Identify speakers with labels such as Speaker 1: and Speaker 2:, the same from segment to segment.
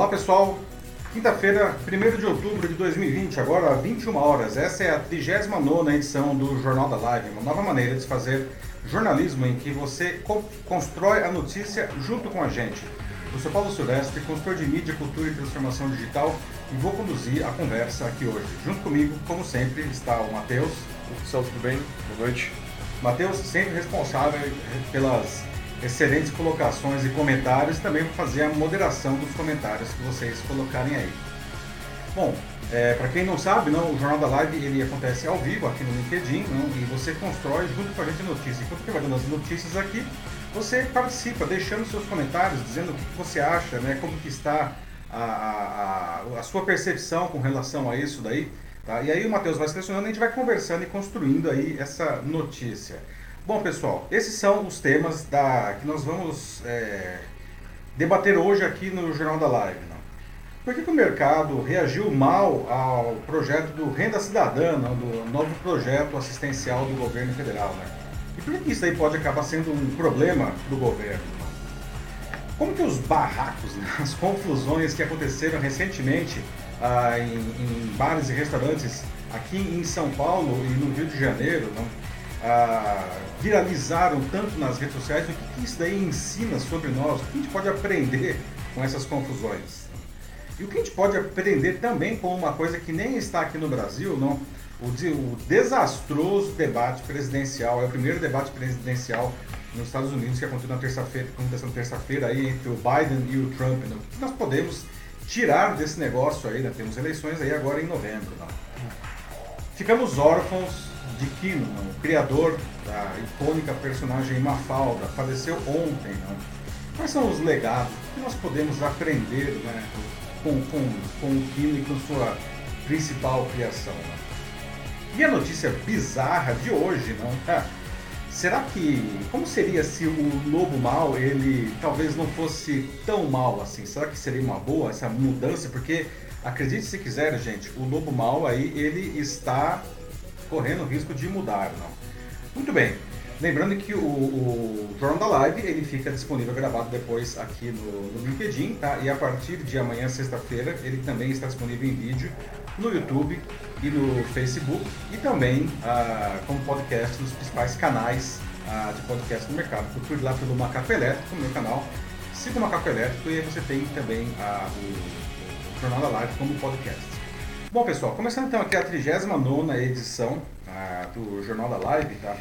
Speaker 1: Olá pessoal, quinta-feira, 1 de outubro de 2020, agora 21 horas. Essa é a 39 edição do Jornal da Live, uma nova maneira de fazer jornalismo em que você co constrói a notícia junto com a gente. Eu sou Paulo Silvestre, consultor de mídia, cultura e transformação digital e vou conduzir a conversa aqui hoje. Junto comigo, como sempre, está o Matheus.
Speaker 2: Pessoal, tudo bem? Boa noite.
Speaker 1: Matheus, sempre responsável pelas excelentes colocações e comentários e também vou fazer a moderação dos comentários que vocês colocarem aí. Bom, é, para quem não sabe, não, o Jornal da Live ele acontece ao vivo aqui no LinkedIn não, e você constrói junto com a gente notícias. Enquanto que vai dando as notícias aqui, você participa, deixando seus comentários, dizendo o que você acha, né, como que está a, a, a, a sua percepção com relação a isso daí. Tá? E aí o Matheus vai selecionando e a gente vai conversando e construindo aí essa notícia. Bom, pessoal, esses são os temas da, que nós vamos é, debater hoje aqui no Jornal da Live. Por que, que, o mercado reagiu mal ao projeto do Renda Cidadã, do novo projeto assistencial do governo federal? Né? E por que isso aí pode acabar sendo um problema do governo? Como que os barracos, né? as confusões que aconteceram recentemente ah, em, em bares e restaurantes aqui em São Paulo e no Rio de Janeiro, não? Ah, viralizaram tanto nas redes sociais, o que, isso daí ensina sobre nós? O que a gente pode aprender com essas confusões? E o que a gente pode aprender também com uma coisa que nem está aqui no Brasil, não? O, o desastroso debate presidencial, é o primeiro debate presidencial nos Estados Unidos que aconteceu na terça-feira, aconteceu na terça-feira aí entre o Biden e o Trump. Não? O que nós podemos tirar desse negócio aí? Né? Temos eleições aí agora em novembro. Não? Ficamos órfãos de Kino, o criador da icônica personagem Mafalda, faleceu ontem. Não? Quais são os legados que nós podemos aprender né, com, com, com o Kino e com sua principal criação? Não? E a notícia bizarra de hoje, não? Será que como seria se o lobo mal ele talvez não fosse tão mal assim? Será que seria uma boa essa mudança? Porque acredite se quiser, gente, o lobo mal aí ele está correndo o risco de mudar, não. Muito bem. Lembrando que o, o Jornal da Live ele fica disponível gravado depois aqui no, no LinkedIn, tá? E a partir de amanhã, sexta-feira, ele também está disponível em vídeo no YouTube e no Facebook e também ah, como podcast nos principais canais ah, de podcast no mercado. Procure lá pelo Macaco Elétrico, meu canal. Siga o Macaco Elétrico e você tem também ah, o, o Jornal da Live como podcast. Bom, pessoal, começando então aqui a 39 edição ah, do Jornal da Live, tá?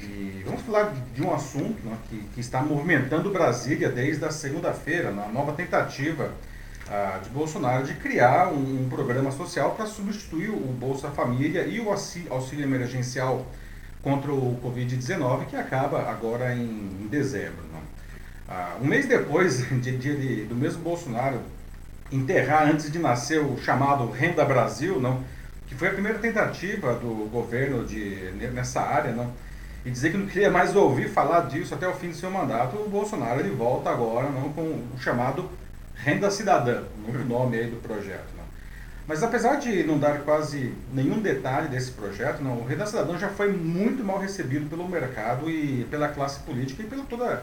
Speaker 1: E vamos falar de um assunto né, que, que, está movimentando Brasília desde a segunda-feira, na nova tentativa ah, de Bolsonaro de criar um, um programa social para substituir o Bolsa Família e o auxílio emergencial contra o Covid-19, que acaba agora em, em dezembro. Né? Ah, um mês depois de, de, do mesmo Bolsonaro enterrar antes de nascer o chamado Renda Brasil, não, que foi a primeira tentativa do governo de, nessa área, não, e dizer que não queria mais ouvir falar disso até o fim do seu mandato, o Bolsonaro ele volta agora não, com o chamado Renda Cidadã, o nome aí do projeto. Não. Mas apesar de não dar quase nenhum detalhe desse projeto, não, o Renda Cidadã já foi muito mal recebido pelo mercado e pela classe política e pela toda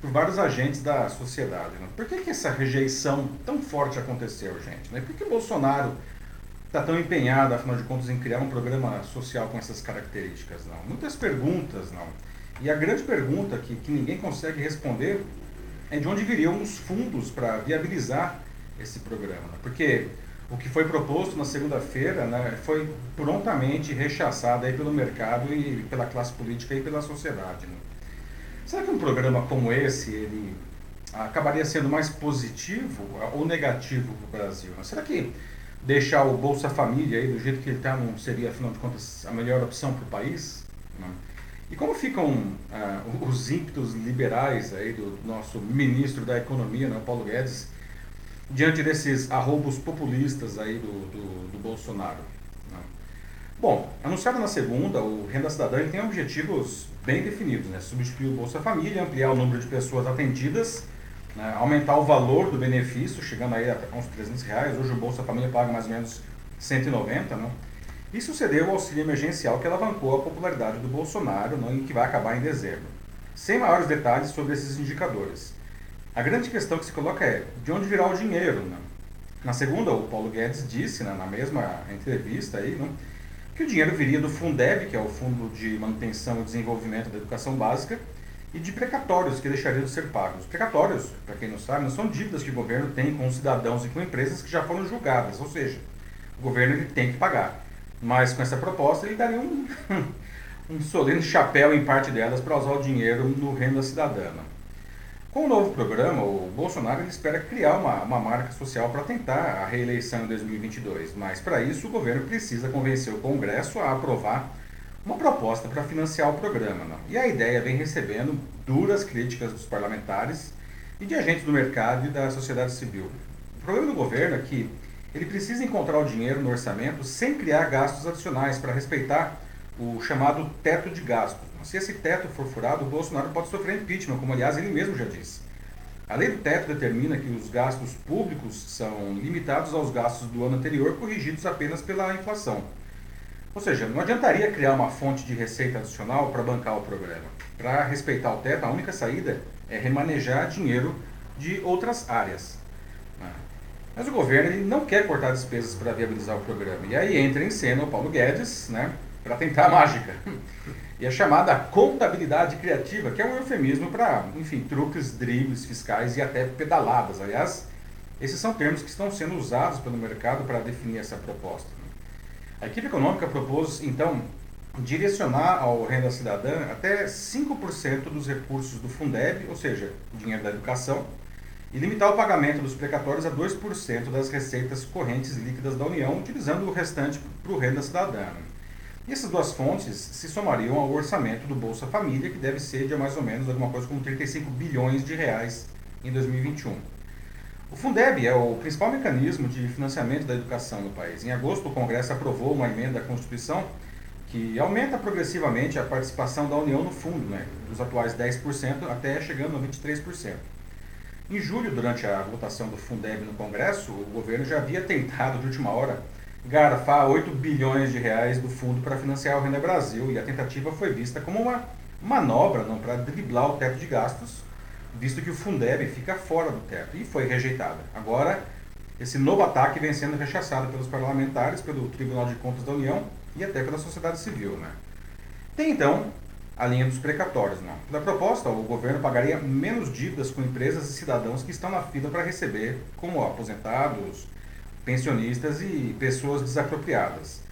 Speaker 1: por vários agentes da sociedade. Né? Por que, que essa rejeição tão forte aconteceu, gente? Né? Por que Bolsonaro está tão empenhado, afinal de contas, em criar um programa social com essas características? Não? Muitas perguntas, não. E a grande pergunta que, que ninguém consegue responder é de onde viriam os fundos para viabilizar esse programa. Né? Porque o que foi proposto na segunda-feira né, foi prontamente rechaçado aí pelo mercado e pela classe política e pela sociedade. Né? Será que um programa como esse ele acabaria sendo mais positivo ou negativo para o Brasil? Será que deixar o Bolsa Família aí do jeito que ele está não seria, afinal de contas, a melhor opção para o país? E como ficam uh, os ímpetos liberais aí do nosso ministro da Economia, né, Paulo Guedes, diante desses arroubos populistas aí do, do, do Bolsonaro? Bom, anunciado na segunda, o Renda Cidadã tem objetivos bem definidos, né? Substituir o Bolsa Família, ampliar o número de pessoas atendidas, né? aumentar o valor do benefício, chegando aí a uns 300 reais. Hoje o Bolsa Família paga mais ou menos 190, né? E suceder o auxílio emergencial que alavancou a popularidade do Bolsonaro né? que vai acabar em dezembro. Sem maiores detalhes sobre esses indicadores. A grande questão que se coloca é de onde virá o dinheiro, né? Na segunda, o Paulo Guedes disse, né, na mesma entrevista aí, né, que o dinheiro viria do Fundeb, que é o Fundo de Manutenção e Desenvolvimento da Educação Básica, e de precatórios que deixariam de ser pagos. Precatórios, para quem não sabe, não são dívidas que o governo tem com cidadãos e com empresas que já foram julgadas, ou seja, o governo ele tem que pagar. Mas com essa proposta ele daria um, um solene chapéu em parte delas para usar o dinheiro no renda cidadana. Com o novo programa, o Bolsonaro espera criar uma, uma marca social para tentar a reeleição em 2022, mas para isso o governo precisa convencer o Congresso a aprovar uma proposta para financiar o programa. Não? E a ideia vem recebendo duras críticas dos parlamentares e de agentes do mercado e da sociedade civil. O problema do governo é que ele precisa encontrar o dinheiro no orçamento sem criar gastos adicionais para respeitar o chamado teto de gastos. Se esse teto for furado, o Bolsonaro pode sofrer impeachment, como aliás ele mesmo já disse. A lei do teto determina que os gastos públicos são limitados aos gastos do ano anterior, corrigidos apenas pela inflação. Ou seja, não adiantaria criar uma fonte de receita adicional para bancar o programa. Para respeitar o teto, a única saída é remanejar dinheiro de outras áreas. Né? Mas o governo ele não quer cortar despesas para viabilizar o programa. E aí entra em cena o Paulo Guedes, né, para tentar a mágica. E a chamada contabilidade criativa, que é um eufemismo para, enfim, truques, dribles fiscais e até pedaladas. Aliás, esses são termos que estão sendo usados pelo mercado para definir essa proposta. A equipe econômica propôs, então, direcionar ao renda cidadã até 5% dos recursos do Fundeb, ou seja, o dinheiro da educação, e limitar o pagamento dos precatórios a 2% das receitas correntes líquidas da União, utilizando o restante para o renda cidadã. Essas duas fontes se somariam ao orçamento do Bolsa Família, que deve ser de mais ou menos alguma coisa como 35 bilhões de reais em 2021. O Fundeb é o principal mecanismo de financiamento da educação no país. Em agosto, o Congresso aprovou uma emenda à Constituição que aumenta progressivamente a participação da União no fundo, né, dos atuais 10% até chegando a 23%. Em julho, durante a votação do Fundeb no Congresso, o governo já havia tentado, de última hora, garfar 8 bilhões de reais do fundo para financiar o Renda Brasil, e a tentativa foi vista como uma manobra para driblar o teto de gastos visto que o Fundeb fica fora do teto e foi rejeitada. Agora, esse novo ataque vem sendo rechaçado pelos parlamentares, pelo Tribunal de Contas da União e até pela sociedade civil. Né? Tem então a linha dos precatórios. Né? Pela proposta, o governo pagaria menos dívidas com empresas e cidadãos que estão na fila para receber, como aposentados, pensionistas e pessoas desapropriadas.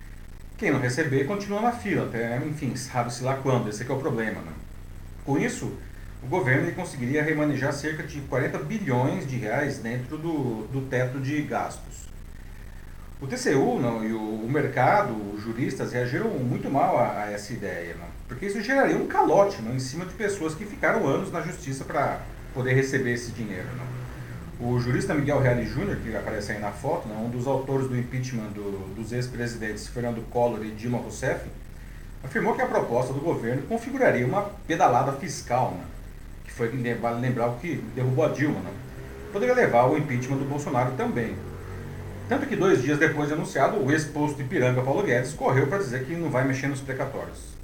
Speaker 1: Quem não receber continua na fila, até, enfim, sabe-se lá quando, esse é, é o problema. Né? Com isso, o governo conseguiria remanejar cerca de 40 bilhões de reais dentro do, do teto de gastos. O TCU não, e o, o mercado, os juristas, reagiram muito mal a, a essa ideia, não, porque isso geraria um calote não, em cima de pessoas que ficaram anos na justiça para poder receber esse dinheiro. Não. O jurista Miguel Reale Júnior, que aparece aí na foto, não, um dos autores do impeachment do, dos ex-presidentes Fernando Collor e Dilma Rousseff, afirmou que a proposta do governo configuraria uma pedalada fiscal. Não foi, vale lembrar, o que derrubou a Dilma, né? poderia levar ao impeachment do Bolsonaro também. Tanto que dois dias depois de anunciado, o ex-posto Ipiranga Paulo Guedes correu para dizer que não vai mexer nos precatórios.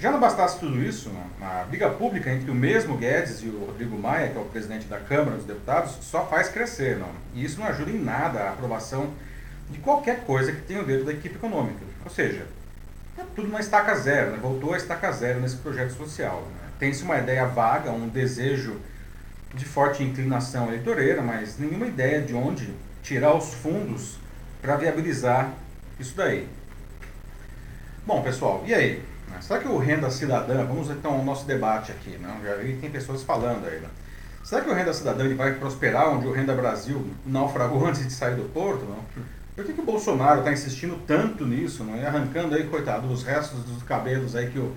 Speaker 1: Já não bastasse tudo isso, né? a briga pública entre o mesmo Guedes e o Rodrigo Maia, que é o presidente da Câmara dos Deputados, só faz crescer. Não? E isso não ajuda em nada a aprovação de qualquer coisa que tenha o dedo da equipe econômica. Ou seja, é tudo na estaca zero, né? voltou a estaca zero nesse projeto social. Né? tem-se uma ideia vaga, um desejo de forte inclinação eleitoreira, mas nenhuma ideia de onde tirar os fundos para viabilizar isso daí. Bom, pessoal, e aí? Será que o renda cidadã, vamos então ao nosso debate aqui, não? Né? já tem pessoas falando aí, né? Será que o renda cidadã ele vai prosperar onde o renda Brasil naufragou antes de sair do porto, não? Por que, que o Bolsonaro está insistindo tanto nisso, não? E arrancando aí, coitado, os restos dos cabelos aí que o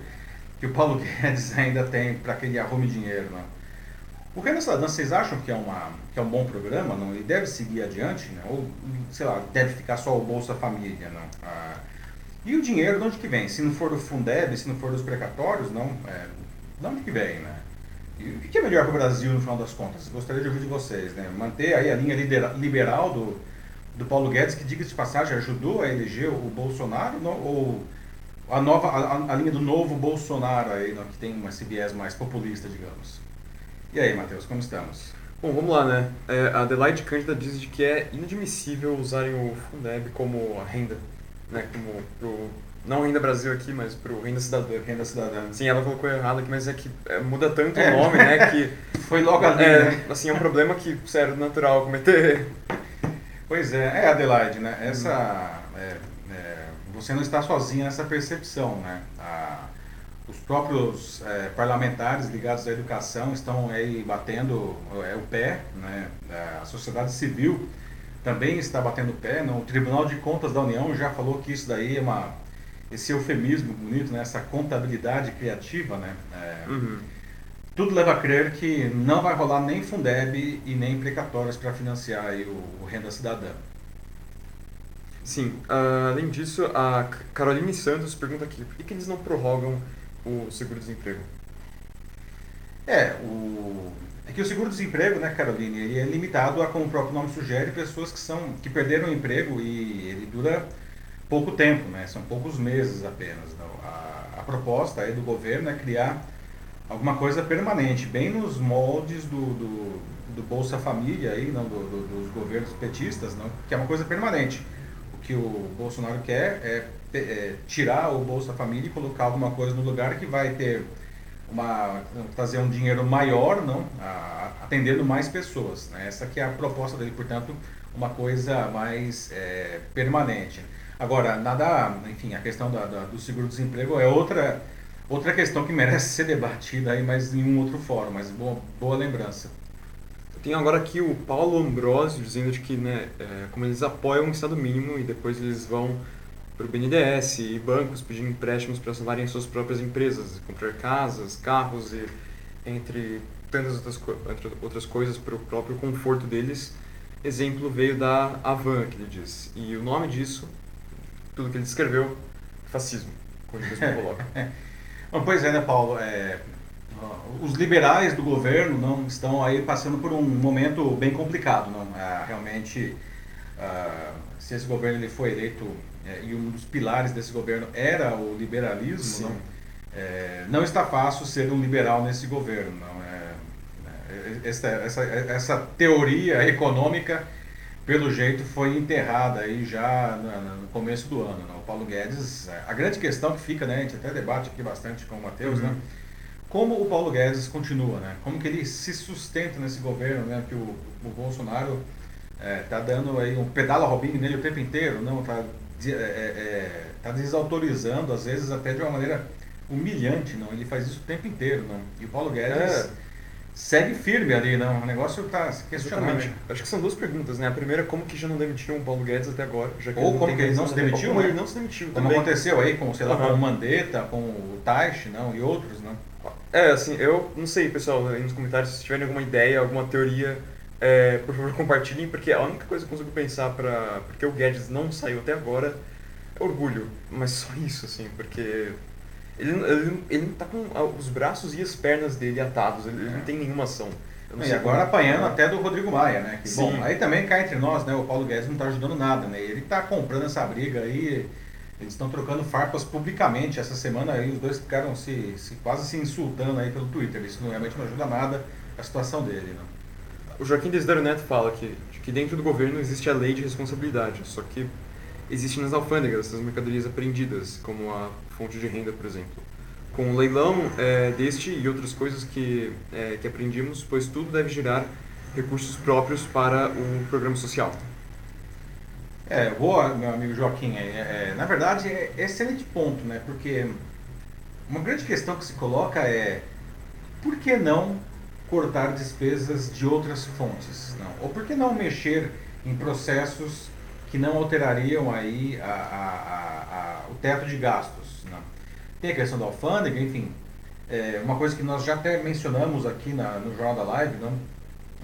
Speaker 1: que o Paulo Guedes ainda tem para que ele arrume dinheiro. Né? O Renda Cidadã, vocês acham que é, uma, que é um bom programa? Não? Ele deve seguir adiante? Né? Ou, sei lá, deve ficar só o Bolsa Família? Não? Ah, e o dinheiro de onde que vem? Se não for do Fundeb, se não for dos precatórios, não, é, de onde que vem? Né? E o que é melhor para o Brasil no final das contas? Gostaria de ouvir de vocês. Né? Manter aí a linha liberal do, do Paulo Guedes, que, diga de passagem, ajudou a eleger o Bolsonaro, não? ou a, nova, a, a linha do novo Bolsonaro aí, que tem esse viés mais populista, digamos. E aí, Matheus, como estamos?
Speaker 2: Bom, vamos lá, né? É, a Adelaide Cândida diz de que é inadmissível usarem o Fundeb como renda, né? Como pro, não renda Brasil aqui, mas pro renda cidadã.
Speaker 1: Renda cidadã.
Speaker 2: Sim, ela colocou errado aqui, mas é que é, muda tanto é. o nome, né? Que
Speaker 1: foi logo ali,
Speaker 2: é,
Speaker 1: né?
Speaker 2: Assim, é um problema que, sério, natural cometer.
Speaker 1: Pois é, é Adelaide, né? Essa, é, é, você não está sozinha nessa percepção, né? A, os próprios é, parlamentares ligados à educação estão aí batendo é, o pé, né? a sociedade civil também está batendo pé. Não? O Tribunal de Contas da União já falou que isso daí é uma esse eufemismo bonito, né? essa contabilidade criativa, né? É,
Speaker 2: uhum.
Speaker 1: Tudo leva a crer que não vai rolar nem Fundeb e nem precatórios para financiar aí o, o Renda Cidadã.
Speaker 2: Sim, uh, além disso, a Caroline Santos pergunta aqui, por que, que eles não prorrogam o seguro-desemprego?
Speaker 1: É, o... é que o seguro-desemprego, né, Caroline, ele é limitado a, como o próprio nome sugere, pessoas que, são, que perderam o emprego e ele dura pouco tempo, né, são poucos meses apenas. Não? A, a proposta aí do governo é criar alguma coisa permanente, bem nos moldes do, do, do Bolsa Família, aí, não, do, do, dos governos petistas, não? que é uma coisa permanente. O que o Bolsonaro quer é é, tirar o Bolsa Família e colocar alguma coisa no lugar que vai ter uma trazer um dinheiro maior, não, a, atendendo mais pessoas. Né? Essa que é a proposta dele, portanto, uma coisa mais é, permanente. Agora, nada, enfim, a questão da, da, do seguro-desemprego é outra outra questão que merece ser debatida aí, mas em um outro fórum. Mas boa, boa lembrança.
Speaker 2: Tem agora aqui o Paulo Ambrosio dizendo de que, né, é, como eles apoiam o Estado mínimo e depois eles vão para o BNDES e bancos pedindo empréstimos para salvarem suas próprias empresas, comprar casas, carros e entre tantas outras, entre outras coisas para o próprio conforto deles. Exemplo veio da Avan, que ele diz. E o nome disso, tudo que ele descreveu, fascismo, como ele mesmo coloca.
Speaker 1: Bom, pois é, né, Paulo? É, os liberais do governo não estão aí passando por um momento bem complicado. Não? É, realmente, uh, se esse governo ele foi eleito é, e um dos pilares desse governo era o liberalismo, não, é, não está fácil ser um liberal nesse governo. Não é, é, essa, essa, essa teoria econômica, pelo jeito, foi enterrada aí já no, começo do ano. Não? O Paulo Guedes, é, a grande questão que fica, né, a gente até debate aqui bastante com o Matheus, né, uhum. né? como o Paulo Guedes continua, né? Como que ele se sustenta nesse governo, né? Que o, o Bolsonaro está é, dando aí um pedala Robinho nele o tempo inteiro, não? Está é, é, é, tá desautorizando, às vezes até de uma maneira humilhante, não? Ele faz isso o tempo inteiro, não? E o Paulo Guedes é. segue firme ali, não? O negócio está questionando.
Speaker 2: Acho que são duas perguntas, né? A primeira, como que já não demitiram o Paulo Guedes até agora?
Speaker 1: Ou como que ele não se demitiu,
Speaker 2: Como
Speaker 1: né?
Speaker 2: ele não se demitiu
Speaker 1: Como
Speaker 2: também.
Speaker 1: aconteceu aí com, sei lá, uhum. com o Mandetta, com o Taish, não? E outros, não?
Speaker 2: É, assim, eu não sei, pessoal, aí nos comentários, se tiverem alguma ideia, alguma teoria é, por favor, compartilhem, porque a única coisa que eu consigo pensar para porque o Guedes não saiu até agora é orgulho. Mas só isso, assim, porque ele, ele, ele tá com os braços e as pernas dele atados, ele, ele não tem nenhuma ação.
Speaker 1: e agora apanhando até do Rodrigo Maia, né? Que, bom, aí também cai entre nós, né? O Paulo Guedes não está ajudando nada, né? Ele está comprando essa briga aí, eles estão trocando farpas publicamente. Essa semana aí os dois ficaram se, se quase se insultando aí pelo Twitter. Isso realmente não ajuda nada a situação dele, né?
Speaker 2: O Joaquim Desidero Neto fala que, que dentro do governo existe a lei de responsabilidade, só que existe nas alfândegas essas mercadorias apreendidas, como a fonte de renda, por exemplo. Com o leilão é, deste e outras coisas que, é, que aprendimos, pois tudo deve gerar recursos próprios para o programa social.
Speaker 1: É, boa, meu amigo Joaquim. É, é, na verdade, é excelente ponto, né? Porque uma grande questão que se coloca é por que não cortar despesas de outras fontes? Não. Ou por que não mexer em processos que não alterariam aí a, a, a, o teto de gastos? Não. Tem a questão da alfândega, enfim. É uma coisa que nós já até mencionamos aqui na, no Jornal da Live, não?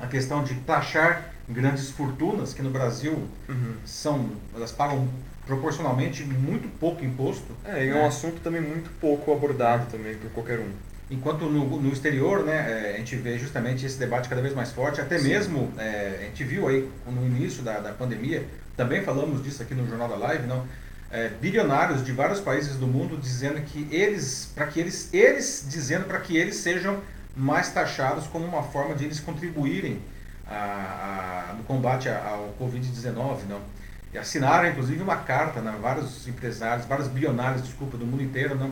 Speaker 1: a questão de taxar grandes fortunas, que no Brasil
Speaker 2: uhum.
Speaker 1: são, elas pagam proporcionalmente muito pouco imposto.
Speaker 2: É, e é um né? assunto também muito pouco abordado também por qualquer um.
Speaker 1: Enquanto no, no exterior, né, é, a gente vê justamente esse debate cada vez mais forte, até Sim. mesmo, é, a gente viu aí no início da, da pandemia, também falamos disso aqui no Jornal da Live, não? É, bilionários de vários países do mundo dizendo que eles, para que eles, eles dizendo para que eles sejam mais taxados como uma forma de eles contribuírem a, a, no combate ao Covid-19, não? E assinaram, inclusive, uma carta, né? vários empresários, vários bilionários, desculpa, do mundo inteiro, não?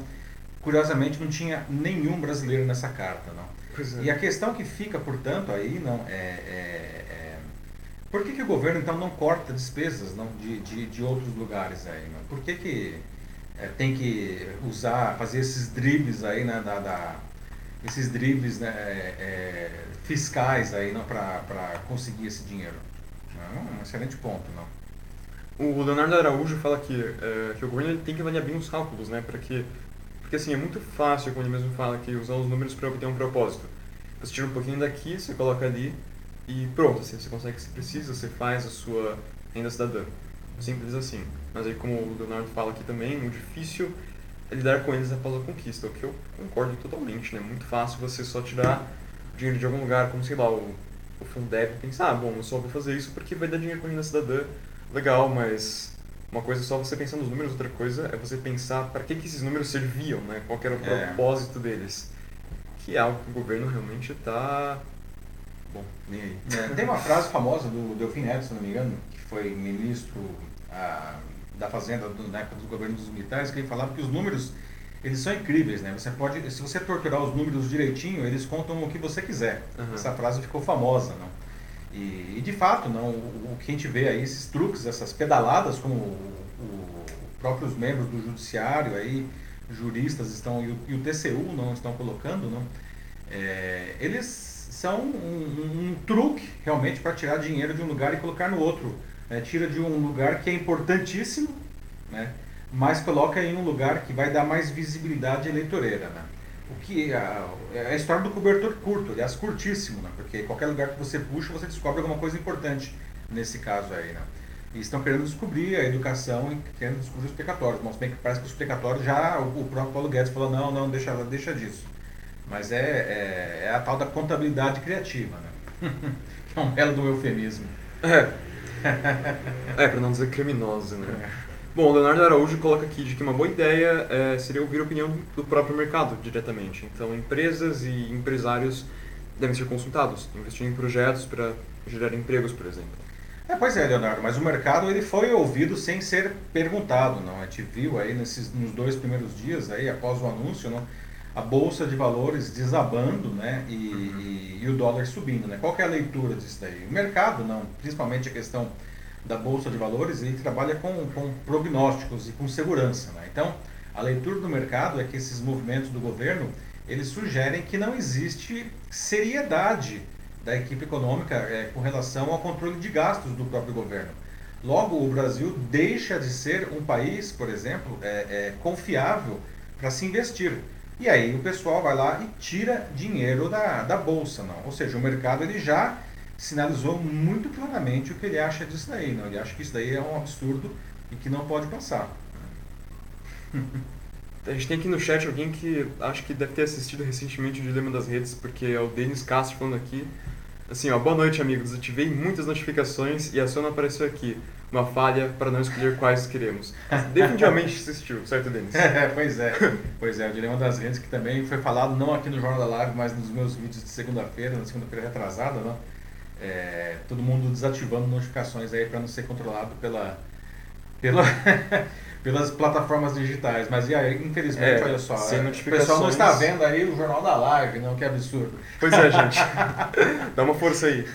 Speaker 1: Curiosamente, não tinha nenhum brasileiro nessa carta, não? É. E a questão que fica, portanto, aí, não, é, é, é por que, que o governo, então, não corta despesas não, de, de, de outros lugares aí, não? Por que que é, tem que usar, fazer esses dribles aí, né, da, da esses dribles né, é, é fiscais aí, não, para conseguir esse dinheiro? Não, um excelente ponto, não?
Speaker 2: O Leonardo Araújo fala que, é, que o governo tem que avaliar bem os cálculos, né? Para que, porque assim, é muito fácil, como ele mesmo fala, que usar os números para obter um propósito. Você tira um pouquinho daqui, você coloca ali e pronto, assim, você consegue, se precisa, você faz a sua renda cidadã. Simples assim. Mas aí, como o Leonardo fala aqui também, o difícil é lidar com eles após a conquista, o que eu concordo totalmente, né? Muito fácil você só tirar dinheiro de algum lugar, como sei lá, o, o Fundeb pensar, ah, bom, eu só vou fazer isso porque vai dar dinheiro com a renda cidadã legal, mas uma coisa é só você pensar nos números, outra coisa é você pensar para que, que esses números serviam, né? qual era o é. propósito deles. Que é algo que o governo realmente está. Bom, nem aí.
Speaker 1: É, tem uma frase famosa do Delfim Neto, se não me engano, que foi ministro ah, da Fazenda do, na época do governo dos militares, que ele falava que os números eles são incríveis, né? Você pode, se você torturar os números direitinho, eles contam o que você quiser. Uhum. Essa frase ficou famosa, não? E, e, de fato, não, o, o, que a gente vê aí, esses truques, essas pedaladas, como o, o próprios membros do judiciário aí, juristas estão e o, e o TCU não estão colocando, não, é, eles são um, um, truque realmente para tirar dinheiro de um lugar e colocar no outro. Né? Tira de um lugar que é importantíssimo, né? mas coloca em um lugar que vai dar mais visibilidade eleitoreira. Né? O que a, é a história do cobertor curto, aliás, curtíssimo, né? porque qualquer lugar que você puxa, você descobre alguma coisa importante nesse caso aí. Né? E estão querendo descobrir a educação e querendo descobrir os pecatórios. Mas bem que parece que os pecatórios já, o, próprio Paulo Guedes falou, não, não, deixa, deixa disso. Mas é, é, é a tal da contabilidade criativa, né? que é um belo do eufemismo.
Speaker 2: É, é para não dizer criminoso, né? É. Bom, o Leonardo Araújo coloca aqui de que uma boa ideia é, seria ouvir a opinião do próprio mercado diretamente. Então, empresas e empresários devem ser consultados, investir em projetos para gerar empregos, por exemplo.
Speaker 1: É, pois é, Leonardo, mas o mercado ele foi ouvido sem ser perguntado, não? A gente viu aí nesses, nos dois primeiros dias, aí, após o anúncio, não? a bolsa de valores desabando, né, e, uhum. e, e o dólar subindo, né? Qual é a leitura disso daí? O mercado, não, principalmente a questão da Bolsa de Valores, ele trabalha com, com prognósticos e com segurança. Né? Então, a leitura do mercado é que esses movimentos do governo, eles sugerem que não existe seriedade da equipe econômica é, com relação ao controle de gastos do próprio governo. Logo, o Brasil deixa de ser um país, por exemplo, é, é, confiável para se investir. E aí o pessoal vai lá e tira dinheiro da, da bolsa, não? Ou seja, o mercado ele já sinalizou muito claramente o que ele acha disso daí. Não? Ele acha que isso daí é um absurdo e que não pode passar.
Speaker 2: A gente tem aqui no chat alguém que acho que deve ter assistido recentemente o Dilema das Redes, porque é o Denis Castro falando aqui. Assim, ó, boa noite, amigos. Ativei muitas notificações e a sua não apareceu aqui. Uma falha para não escolher quais queremos. Definitivamente assistiu, certo, Denis?
Speaker 1: É, pois é. Pois é, o Dilema das Redes, que também foi falado não aqui no Jornal da Live, mas nos meus vídeos de segunda-feira, na segunda-feira retrasada, não? É, todo mundo desativando notificações aí para não ser controlado pela, pela pelas plataformas digitais. Mas e aí, infelizmente, é, olha só, o pessoal não está vendo aí o Jornal da Live, não? Que absurdo.
Speaker 2: Pois é, gente. Dá uma força aí.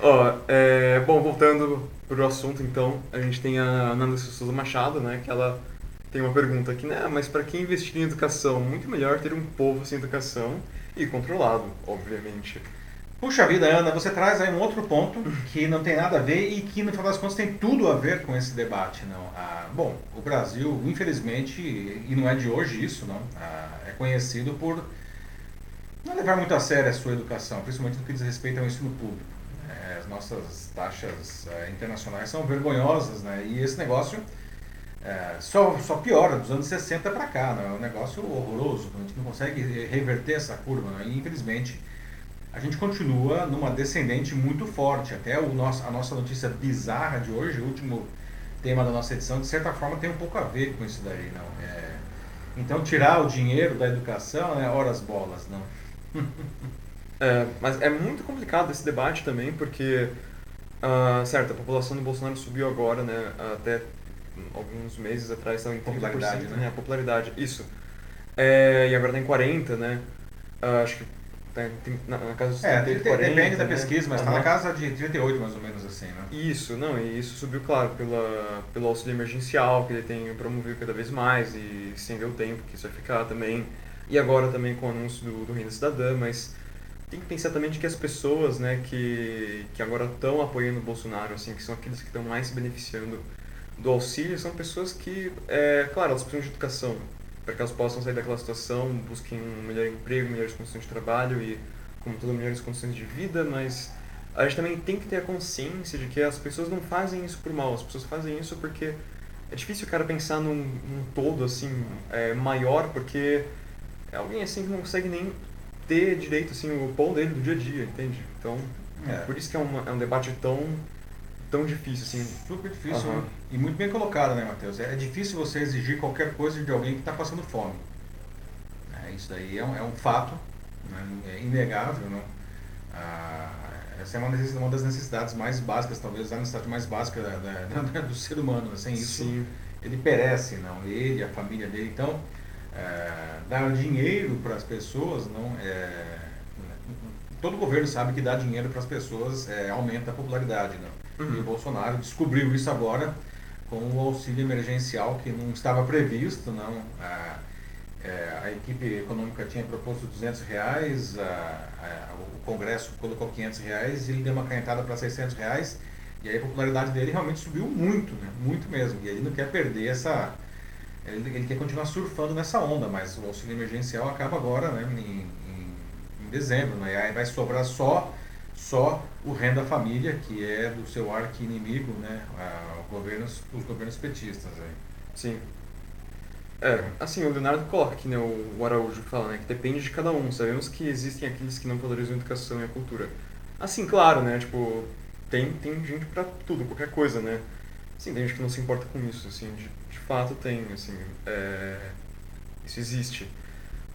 Speaker 2: Ó, é, bom, voltando para o assunto, então, a gente tem a Ana Souza Machado, né? Que ela tem uma pergunta aqui, né? Mas para quem investir em educação, muito melhor ter um povo sem educação e controlado, obviamente.
Speaker 1: Puxa vida, Ana, você traz aí um outro ponto que não tem nada a ver e que, no final das contas, tem tudo a ver com esse debate. Não? Ah, bom, o Brasil, infelizmente, e não é de hoje isso, não, ah, é conhecido por não levar muito a sério a sua educação, principalmente no que diz respeito ao ensino público. É, as nossas taxas é, internacionais são vergonhosas, né? e esse negócio é, só, só piora dos anos 60 para cá. Não? É um negócio horroroso, a gente não consegue reverter essa curva, não? e infelizmente a gente continua numa descendente muito forte. Até o nosso, a nossa notícia bizarra de hoje, o último tema da nossa edição, de certa forma tem um pouco a ver com isso daí. Não? É, então, tirar o dinheiro da educação, né, horas bolas, não.
Speaker 2: É, mas é muito complicado esse debate também, porque, uh, certo, a população do Bolsonaro subiu agora, né, até alguns meses atrás estava em 30%,
Speaker 1: popularidade, né?
Speaker 2: né? A popularidade, isso. É, e agora está em 40%, né? Uh, acho que tá, na, na casa dos
Speaker 1: é, 38, 40, depende da
Speaker 2: né?
Speaker 1: pesquisa, mas está uhum. na casa de 38 mais ou menos assim, né?
Speaker 2: Isso, não, e isso subiu, claro, pela, pelo auxílio emergencial que ele tem promovido cada vez mais e estendeu o tempo que isso vai ficar também. E agora também com o anúncio do, do Renda Cidadã, mas tem que pensar também de que as pessoas né, que, que agora estão apoiando o Bolsonaro, assim, que são aqueles que estão mais se beneficiando do auxílio, são pessoas que, é, claro, elas precisam de educação, para que elas possam sair daquela situação, busquem um melhor emprego, melhores condições de trabalho e, como tudo, melhores condições de vida, mas a gente também tem que ter a consciência de que as pessoas não fazem isso por mal, as pessoas fazem isso porque é difícil o cara pensar num, num todo, assim, é, maior, porque é alguém assim que não consegue nem ter direito assim o pão dele do dia a dia, entende? Então, é. por isso que é, uma, é um debate tão tão difícil assim.
Speaker 1: Super difícil uhum. e muito bem colocado, né, Matheus? É difícil você exigir qualquer coisa de alguém que está passando fome. É, isso daí é um, é um fato, né? é inegável, não? Ah, essa é uma, uma, das necessidades mais básicas, talvez a necessidade mais básica da, da, do ser humano. Né? Sem isso, Sim. ele perece, não? Ele, a família dele. Então, é, dar dinheiro para as pessoas não é todo governo sabe que dar dinheiro para as pessoas é, aumenta a popularidade não uhum. e Bolsonaro descobriu isso agora com o auxílio emergencial que não estava previsto não a, é, a equipe econômica tinha proposto 200 reais a, a, o Congresso colocou 500 reais e ele deu uma cantada para 600 reais e aí a popularidade dele realmente subiu muito né? muito mesmo e ele não quer perder essa ele, ele, quer continuar surfando nessa onda, mas o auxílio emergencial acaba agora, né, em, em, em dezembro, né, e aí vai sobrar só, só o renda família, que é do seu arqui-inimigo, né, governos, os governos petistas. Aí.
Speaker 2: Sim. É, assim, o Leonardo coloca aqui, né, o Araújo fala, né, que depende de cada um. Sabemos que existem aqueles que não valorizam a educação e a cultura. Assim, claro, né, tipo, tem, tem gente pra tudo, qualquer coisa, né. Sim, tem gente que não se importa com isso, assim, de fato tem, assim, é, isso existe.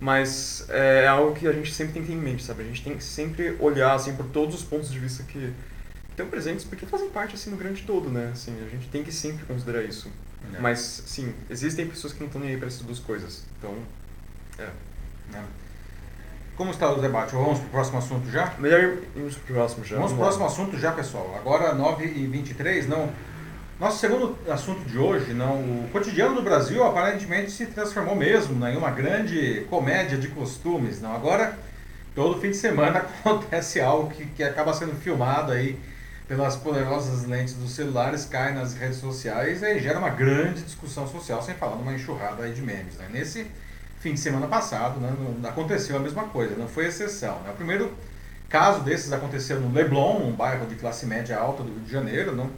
Speaker 2: Mas é algo que a gente sempre tem que ter em mente, sabe? A gente tem que sempre olhar, assim, por todos os pontos de vista que estão presentes, porque fazem parte, assim, do grande todo, né? Assim, a gente tem que sempre considerar isso. É. Mas, sim, existem pessoas que não estão nem aí para essas duas coisas. Então, é. é.
Speaker 1: Como está o debate? Vamos para o próximo assunto já?
Speaker 2: Melhor irmos para o próximo já.
Speaker 1: Vamos para o próximo assunto já, pessoal. Agora, 9h23, não... Nosso segundo assunto de hoje, não, o cotidiano do Brasil aparentemente se transformou mesmo né, em uma grande comédia de costumes. Não? Agora, todo fim de semana acontece algo que, que acaba sendo filmado aí pelas poderosas lentes dos celulares, cai nas redes sociais e gera uma grande discussão social, sem falar numa enxurrada aí de memes. Né? Nesse fim de semana passado né, não, aconteceu a mesma coisa, não foi exceção. Né? O primeiro caso desses aconteceu no Leblon, um bairro de classe média alta do Rio de Janeiro, não?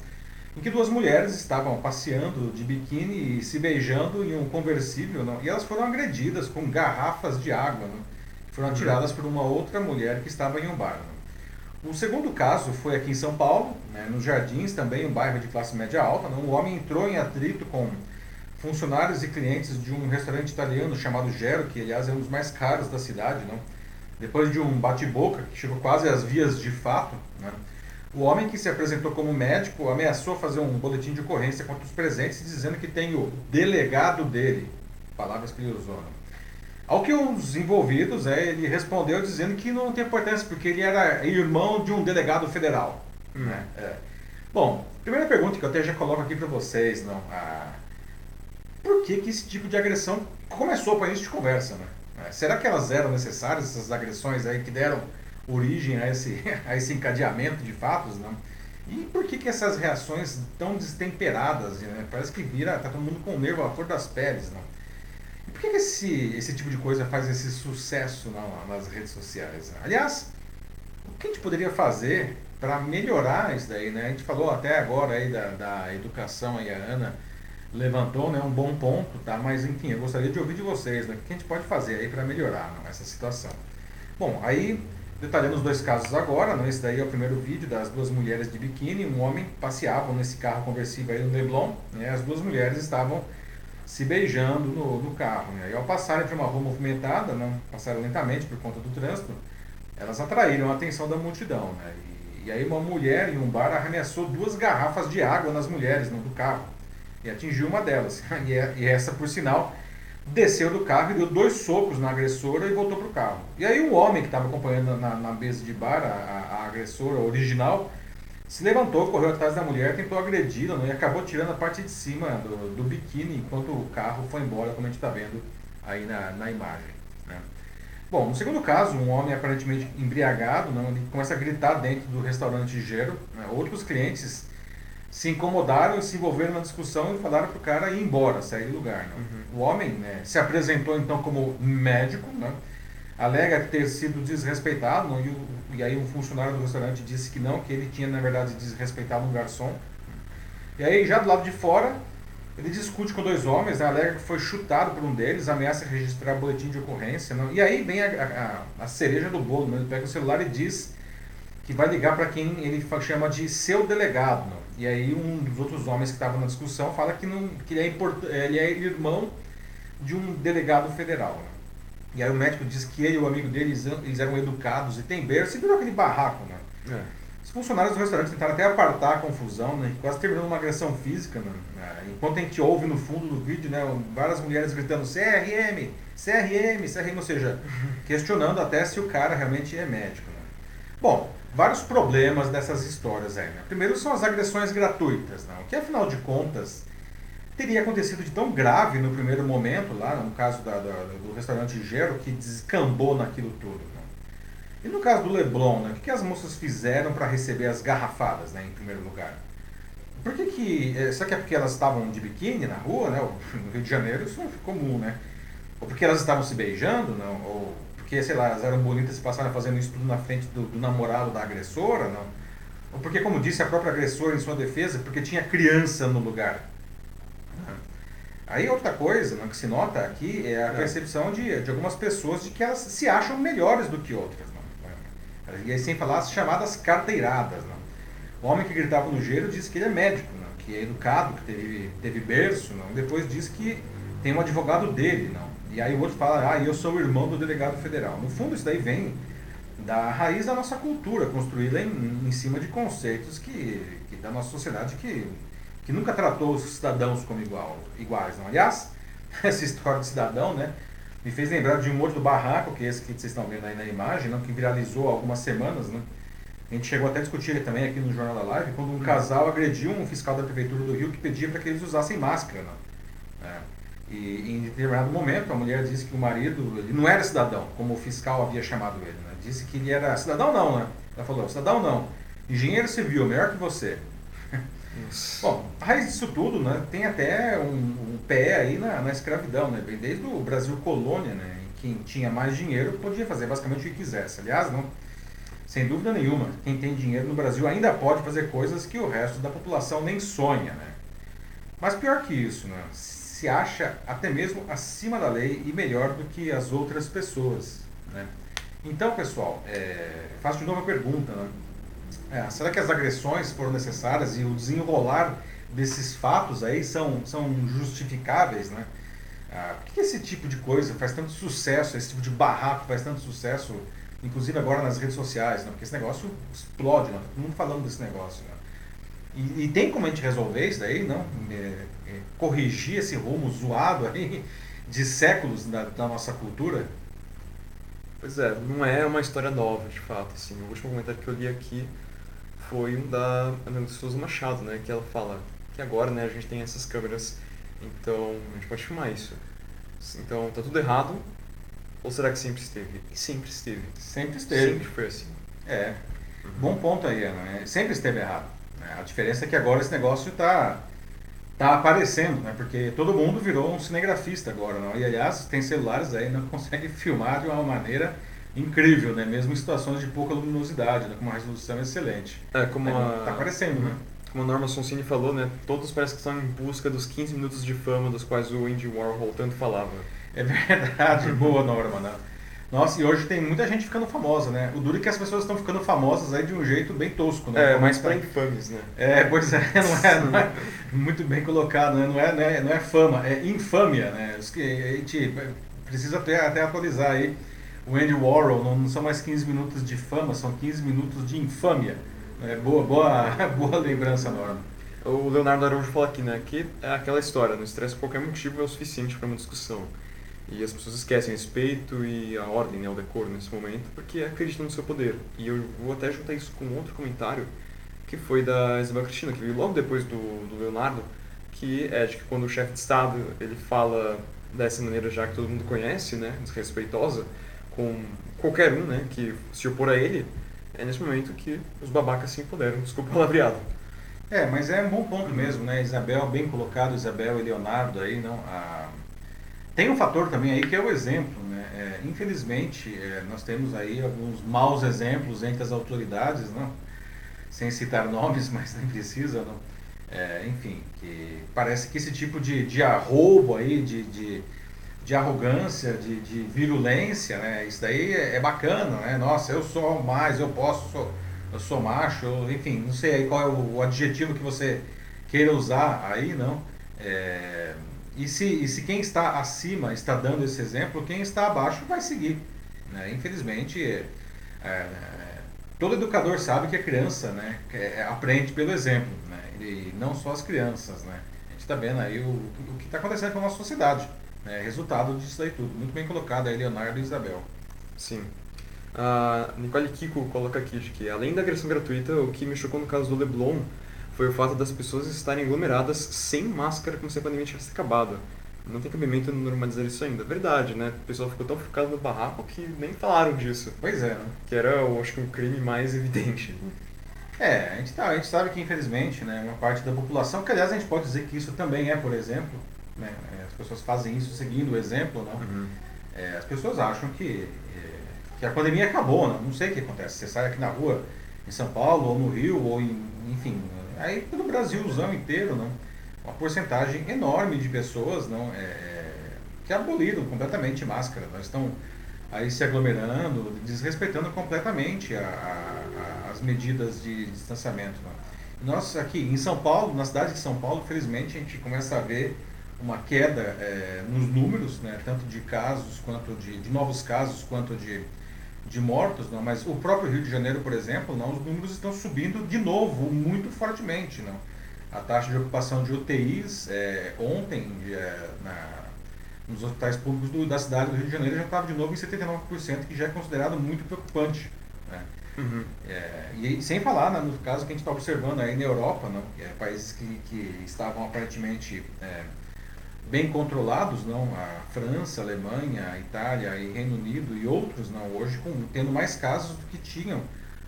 Speaker 1: Em que duas mulheres estavam passeando de biquíni e se beijando em um conversível, não? e elas foram agredidas com garrafas de água, não? foram uhum. atiradas por uma outra mulher que estava em um bar. Não? O segundo caso foi aqui em São Paulo, né, nos Jardins, também um bairro de classe média alta. Não? O homem entrou em atrito com funcionários e clientes de um restaurante italiano chamado Gero, que aliás é um dos mais caros da cidade. Não? Depois de um bate-boca que chegou quase às vias de fato, né? O homem que se apresentou como médico ameaçou fazer um boletim de ocorrência contra os presentes, dizendo que tem o delegado dele. Palavras que ele usou. Né? Ao que os envolvidos, é, ele respondeu dizendo que não tem importância, porque ele era irmão de um delegado federal. Hum. Né? É. Bom, primeira pergunta que eu até já coloco aqui para vocês, não. Ah, por que, que esse tipo de agressão começou para início de conversa, né? É, será que elas eram necessárias, essas agressões aí que deram origem a esse, a esse encadeamento de fatos, não? E por que, que essas reações tão destemperadas? Né? Parece que vira, tá todo mundo com o nervo à flor das peles, não? E por que, que esse, esse tipo de coisa faz esse sucesso não, nas redes sociais? Aliás, o que a gente poderia fazer para melhorar isso daí, né? A gente falou até agora aí da, da educação aí, a Ana levantou né, um bom ponto, tá? Mas enfim, eu gostaria de ouvir de vocês, né? O que a gente pode fazer aí para melhorar não, essa situação? Bom, aí Detalhando os dois casos agora, né? esse daí é o primeiro vídeo das duas mulheres de biquíni, um homem passeavam nesse carro conversível aí no Leblon, né? as duas mulheres estavam se beijando no, no carro. Né? E ao passarem por uma rua movimentada, não passaram lentamente por conta do trânsito, elas atraíram a atenção da multidão. Né? E, e, aí uma mulher em um bar arremessou duas garrafas de água nas mulheres no, do carro e atingiu uma delas. E, é, e essa, por sinal, desceu do carro e deu dois socos na agressora e voltou para o carro. E aí um homem que estava acompanhando na, na, mesa de bar a, a, agressora original se levantou, correu atrás da mulher, tentou agredi-la né, e acabou tirando a parte de cima do, do biquíni enquanto o carro foi embora, como a gente está vendo aí na, na imagem. Né. Bom, no segundo caso, um homem aparentemente embriagado não, ele começa a gritar dentro do restaurante Gero. Né, outros clientes se incomodaram e se envolveram na discussão e falaram para o cara ir embora, sair do lugar. Né? Uhum. O homem né, se apresentou então como médico, né? alega ter sido desrespeitado, e, o, e, aí um funcionário do restaurante disse que não, que ele tinha na verdade desrespeitado um garçom. E aí já do lado de fora, ele discute com dois homens, né, alega que foi chutado por um deles, ameaça registrar boletim de ocorrência. Não? E aí vem a, a, a cereja do bolo, né? ele pega o celular e diz que vai ligar para quem ele chama de seu delegado. Não? E aí um dos outros homens que estavam na discussão fala que, não, que ele, é import, ele é irmão de um delegado federal. Né? E aí o médico diz que ele e o amigo dele, eles eram educados e tem berço, e virou aquele barraco. Né? É. Os funcionários do restaurante tentaram até apartar a confusão, né? quase terminando uma agressão física. Né? É, enquanto a gente ouve no fundo do vídeo né, várias mulheres gritando CRM, CRM, CRM, ou seja, questionando até se o cara realmente é médico. Né? Bom, vários problemas dessas histórias aí. Né? Primeiro são as agressões gratuitas, não? Né? que afinal de contas teria acontecido de tão grave no primeiro momento, lá no caso da, da, do restaurante Gero, que descambou naquilo tudo. Né? E no caso do Leblon, né? o que, que as moças fizeram para receber as garrafadas, né, em primeiro lugar? Por que que... Eh, será que é porque elas estavam de biquíni na rua, né? No Rio de Janeiro isso é comum, né? Ou porque elas estavam se beijando, não? Ou porque, sei lá, elas eram bonitas e passaram fazendo isso tudo na frente do, do namorado da agressora, não? Ou porque, como disse a própria agressora em sua defesa, porque tinha criança no lugar. Aí outra coisa não, que se nota aqui é a é. percepção de, de algumas pessoas de que elas se acham melhores do que outras. Não? E aí sem falar as chamadas carteiradas. Não? O homem que gritava no gelo disse que ele é médico, não? que é educado, que teve, teve berço, não? depois diz que tem um advogado dele. Não? E aí o outro fala, ah, eu sou o irmão do delegado federal. No fundo, isso daí vem da raiz da nossa cultura, construída em, em cima de conceitos que, que da nossa sociedade que, que nunca tratou os cidadãos como igual, iguais. Não? Aliás, essa história de cidadão, né, me fez lembrar de um outro barraco, que é esse que vocês estão vendo aí na imagem, não, que viralizou há algumas semanas, né? A gente chegou até a discutir também aqui no Jornal da Live, quando um casal agrediu um fiscal da Prefeitura do Rio que pedia para que eles usassem máscara. Não? É. E em determinado momento a mulher disse que o marido ele não era cidadão, como o fiscal havia chamado ele. Né? Disse que ele era cidadão não, né? Ela falou, cidadão não, engenheiro civil, melhor que você. Bom, a raiz disso tudo né, tem até um, um pé aí na, na, escravidão, né? Bem desde o Brasil colônia, né? Quem tinha mais dinheiro podia fazer basicamente o que quisesse. Aliás, não, sem dúvida nenhuma, quem tem dinheiro no Brasil ainda pode fazer coisas que o resto da população nem sonha, né? Mas pior que isso, né? Se acha até mesmo acima da lei e melhor do que as outras pessoas. Né? Então, pessoal, é, faço de novo a pergunta. Né? É, será que as agressões foram necessárias e o desenrolar desses fatos aí são, são justificáveis? Né? Ah, por que esse tipo de coisa faz tanto sucesso, esse tipo de barraco faz tanto sucesso, inclusive agora nas redes sociais? Né? Porque esse negócio explode, né? todo mundo falando desse negócio. Né? E, e, tem como a gente resolver isso daí, não? É, é, corrigir esse rumo zoado aí de séculos da, da, nossa cultura?
Speaker 2: Pois é, não é uma história nova, de fato. Assim. O último comentário que eu li aqui foi um da Ana Souza Machado, né? Que ela fala que agora né, a gente tem essas câmeras, então a gente pode filmar isso. Então tá tudo errado, ou será que sempre esteve? Sempre esteve.
Speaker 1: Sempre esteve.
Speaker 2: Sempre foi assim.
Speaker 1: É. Uhum. Bom ponto aí, Ana. Sempre esteve errado. A diferença é que agora esse negócio está tá aparecendo, né? Porque todo mundo virou um cinegrafista agora, não? E aliás, tem celulares aí, não consegue filmar de uma maneira incrível, né? Mesmo em situações de pouca luminosidade, né? com uma resolução excelente.
Speaker 2: É, como é,
Speaker 1: a... Tá aparecendo, né?
Speaker 2: Como a Norma Sonsini falou, né? Todos parecem que estão em busca dos 15 minutos de fama dos quais o Andy Warhol tanto falava.
Speaker 1: É verdade, boa Norma, né? Nossa, e hoje tem muita gente ficando famosa, né? O duro é que as pessoas estão ficando famosas aí de um jeito bem tosco, né?
Speaker 2: É, mais para infames, né?
Speaker 1: É, pois é, não é, não é muito bem colocado, né? Não é, não é, não é fama, é infâmia, né? A gente precisa até, até atualizar aí o Andy Warhol, não, não são mais 15 minutos de fama, são 15 minutos de infâmia. É, boa, boa, boa lembrança, Norma.
Speaker 2: O Leonardo Araújo fala aqui, né, que é aquela história, no estresse qualquer motivo é o suficiente para uma discussão. E as pessoas esquecem respeito e a ordem, né, o decoro nesse momento, porque acreditam no seu poder. E eu vou até juntar isso com outro comentário, que foi da Isabel Cristina, que veio logo depois do, do Leonardo, que é de que quando o chefe de Estado ele fala dessa maneira já que todo mundo conhece, né, desrespeitosa, com qualquer um né, que se opor a ele, é nesse momento que os babacas se empoderam. Desculpa o palavreado.
Speaker 1: É, mas é um bom ponto mesmo, né? Isabel, bem colocado, Isabel e Leonardo aí, não? A... Tem um fator também aí que é o exemplo, né? É, infelizmente, é, nós temos aí alguns maus exemplos entre as autoridades, não? Sem citar nomes, mas nem precisa, não? É, enfim, que parece que esse tipo de, de arrobo aí, de, de, de arrogância, de, de virulência, né? Isso daí é, é, bacana, né? Nossa, eu sou mais, eu posso, sou, eu sou macho, eu, enfim, não sei aí qual é o, o, adjetivo que você queira usar aí, não. É, e, se, e se quem está acima está dando esse exemplo, quem está abaixo vai seguir. Né? Infelizmente, é, é todo educador sabe que a criança né, é, aprende pelo exemplo, né? e não só as crianças. Né? A gente está vendo aí o, o que está acontecendo com a nossa sociedade. É, resultado disso tudo. Muito bem colocado aí, Leonardo e Isabel.
Speaker 2: Sim. A Nicole Kiko coloca aqui que, além da agressão gratuita, o que me chocou no caso do Leblon foi o fato das pessoas estarem aglomeradas sem máscara como se a pandemia tivesse acabado. Não tem cabimento normalizar isso ainda. Verdade, né? O pessoal ficou tão focado no barraco que nem falaram disso.
Speaker 1: Pois é, né?
Speaker 2: Que era, eu acho que, um crime mais evidente.
Speaker 1: É, a gente, tá, a gente sabe que, infelizmente, né, uma parte da população, que aliás a gente pode dizer que isso também é, por exemplo, né? É, as pessoas fazem isso seguindo o exemplo, não? Uhum. É, as pessoas acham que, é, que a pandemia acabou, não? não sei o que acontece. Você sai aqui na rua, em São Paulo, ou no Rio, ou em, enfim, aí pelo Brasilzão inteiro, não? Uma porcentagem enorme de pessoas não é, é que aboliram completamente máscara, não estão aí se aglomerando, desrespeitando completamente a, a, a, as medidas de distanciamento. Não? Nós aqui em São Paulo, na cidade de São Paulo, felizmente a gente começa a ver uma queda é, nos números, né, tanto de casos quanto de, de novos casos quanto de, de mortos, não, mas o próprio Rio de Janeiro, por exemplo, não, os números estão subindo de novo muito fortemente, não. A taxa de ocupação de UTIs é, ontem é, na, nos hospitais públicos do, da cidade do Rio de Janeiro já estava de novo em 79%, que já é considerado muito preocupante. Né? Uhum. É, e sem falar né, no caso que a gente está observando aí na Europa, não, que é países que, que estavam aparentemente é, bem controlados, não? A França, a Alemanha, a Itália e Reino Unido e outros, não? Hoje com, tendo mais casos do que tinham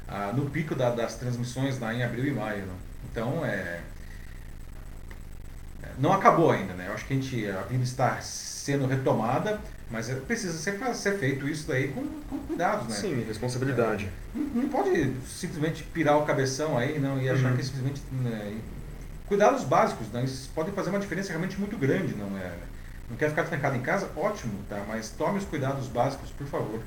Speaker 1: ah, no pico da, das transmissões lá em abril e maio, não? Então, é, não acabou ainda, né? Eu acho que a, gente, a vida está sendo retomada, mas é, precisa ser, ser feito isso daí com, com cuidados, né?
Speaker 2: Sim, responsabilidade.
Speaker 1: É, não, não, pode simplesmente pirar o cabeção aí, não, e achar uhum. que simplesmente né, cuidados básicos, né? Isso podem fazer uma diferença realmente muito grande, não é? Não quer ficar trancado em casa? Ótimo, tá? Mas tome os cuidados básicos, por favor.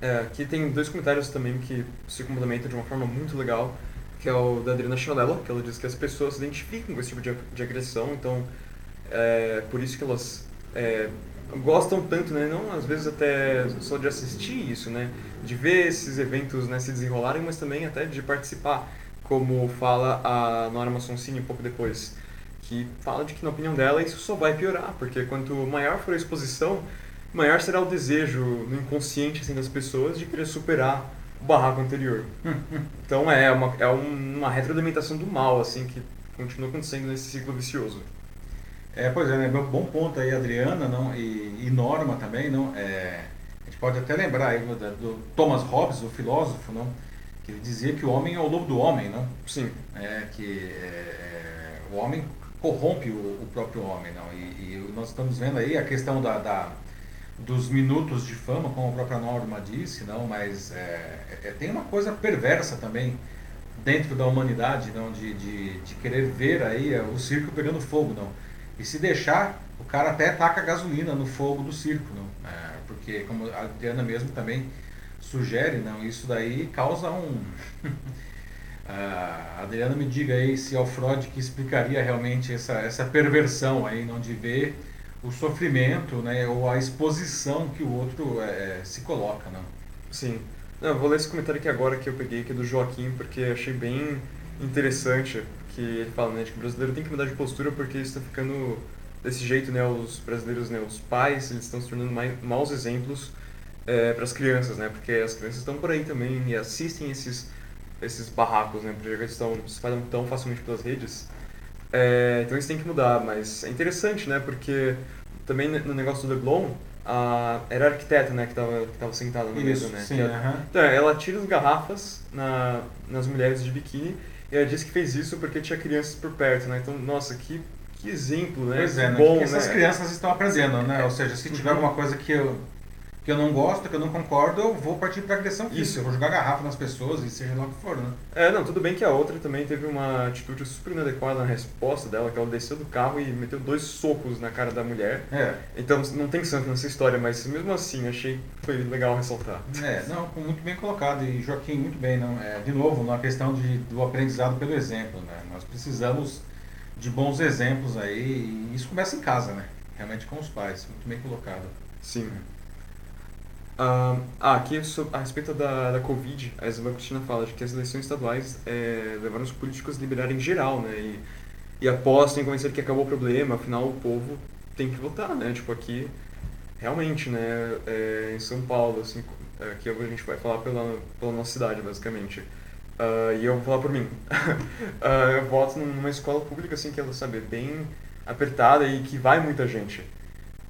Speaker 2: É, aqui tem dois comentários também que se complementam de uma forma muito legal, que é o da Adriana Chanella, que ela diz que as pessoas se identificam com esse tipo de, de agressão, então é por isso que elas é, gostam tanto, né? Não às vezes até só de assistir isso, né? De ver esses eventos né, se desenrolarem, mas também até de participar como fala a Nora Sonsini um pouco depois, que fala de que, na opinião dela, isso só vai piorar, porque quanto maior for a exposição, maior será o desejo no inconsciente assim, das pessoas de querer superar o barraco anterior. então é uma, é uma retroalimentação do mal, assim, que continua acontecendo nesse ciclo vicioso.
Speaker 1: É, pois é, né? bom ponto aí, Adriana não, e, e Norma também, não, é, a gente pode até lembrar aí do, do Thomas Hobbes, o filósofo, não, que ele dizia que o homem é o lobo do homem, não?
Speaker 2: Sim.
Speaker 1: É, que é, é, o homem corrompe o, o, próprio homem, não? E, e, nós estamos vendo aí a questão da, da, dos minutos de fama, como a própria Norma disse, não? Mas é, é tem uma coisa perversa também dentro da humanidade, não? De, de, de querer ver aí o circo pegando fogo, não? E se deixar, o cara até taca gasolina no fogo do circo, não? É, porque, como a Adriana mesmo também sugere, não, isso daí causa um. a Adriana me diga aí se é o Freud que explicaria realmente essa, essa perversão aí, não de ver o sofrimento, né, ou a exposição que o outro é, se coloca, não?
Speaker 2: Sim. Eu vou ler esse comentário aqui agora que eu peguei, que é do Joaquim, porque achei bem interessante que ele fala, né, que o brasileiro tem que mudar de postura porque está ficando desse jeito, né, os brasileiros, né, os pais, eles estão se tornando mais, maus exemplos é, para as crianças, né, porque as crianças estão por aí também e assistem esses esses barracos, né, porque eles estão espalham tão facilmente pelas redes. É, então eles têm que mudar, mas é interessante, né, porque também no negócio do Leblon, a, era a arquiteta, né, que estava que tava sentada na mesa, né?
Speaker 1: Sim, uh -huh.
Speaker 2: Então, ela tira as garrafas na, nas mulheres de biquíni e ela disse que fez isso porque tinha crianças por perto, né? Então, nossa, que, que exemplo, né?
Speaker 1: Pois é,
Speaker 2: né? Bom,
Speaker 1: que essas
Speaker 2: né?
Speaker 1: crianças estão aprendendo, né? Ou seja, se tiver alguma coisa que eu que eu não gosto, que eu não concordo, eu vou partir para agressão física.
Speaker 2: Isso.
Speaker 1: Eu vou jogar garrafa nas pessoas e seja lá o que for, né?
Speaker 2: É, não, tudo bem que a outra também teve uma atitude super inadequada na resposta dela, que ela desceu do carro e meteu dois socos na cara da mulher.
Speaker 1: É.
Speaker 2: Então não tem santo nessa história, mas mesmo assim achei que foi legal ressaltar.
Speaker 1: É, não, muito bem colocado. E Joaquim, muito bem. Não, é, de novo, na questão de, do aprendizado pelo exemplo, né? Nós precisamos de bons exemplos aí e isso começa em casa, né? Realmente com os pais. Muito bem colocado.
Speaker 2: Sim. Ah, ah, aqui a respeito da, da Covid, a Isabel Cristina fala de que as eleições estaduais é, levaram os políticos a liberarem geral, né? E, e apostam em convencer que acabou o problema, afinal o povo tem que votar, né? Tipo, aqui, realmente, né? É, em São Paulo, assim, aqui a gente vai falar pela, pela nossa cidade, basicamente. Uh, e eu vou falar por mim. uh, eu voto numa escola pública, assim, que ela, sabe, bem apertada e que vai muita gente.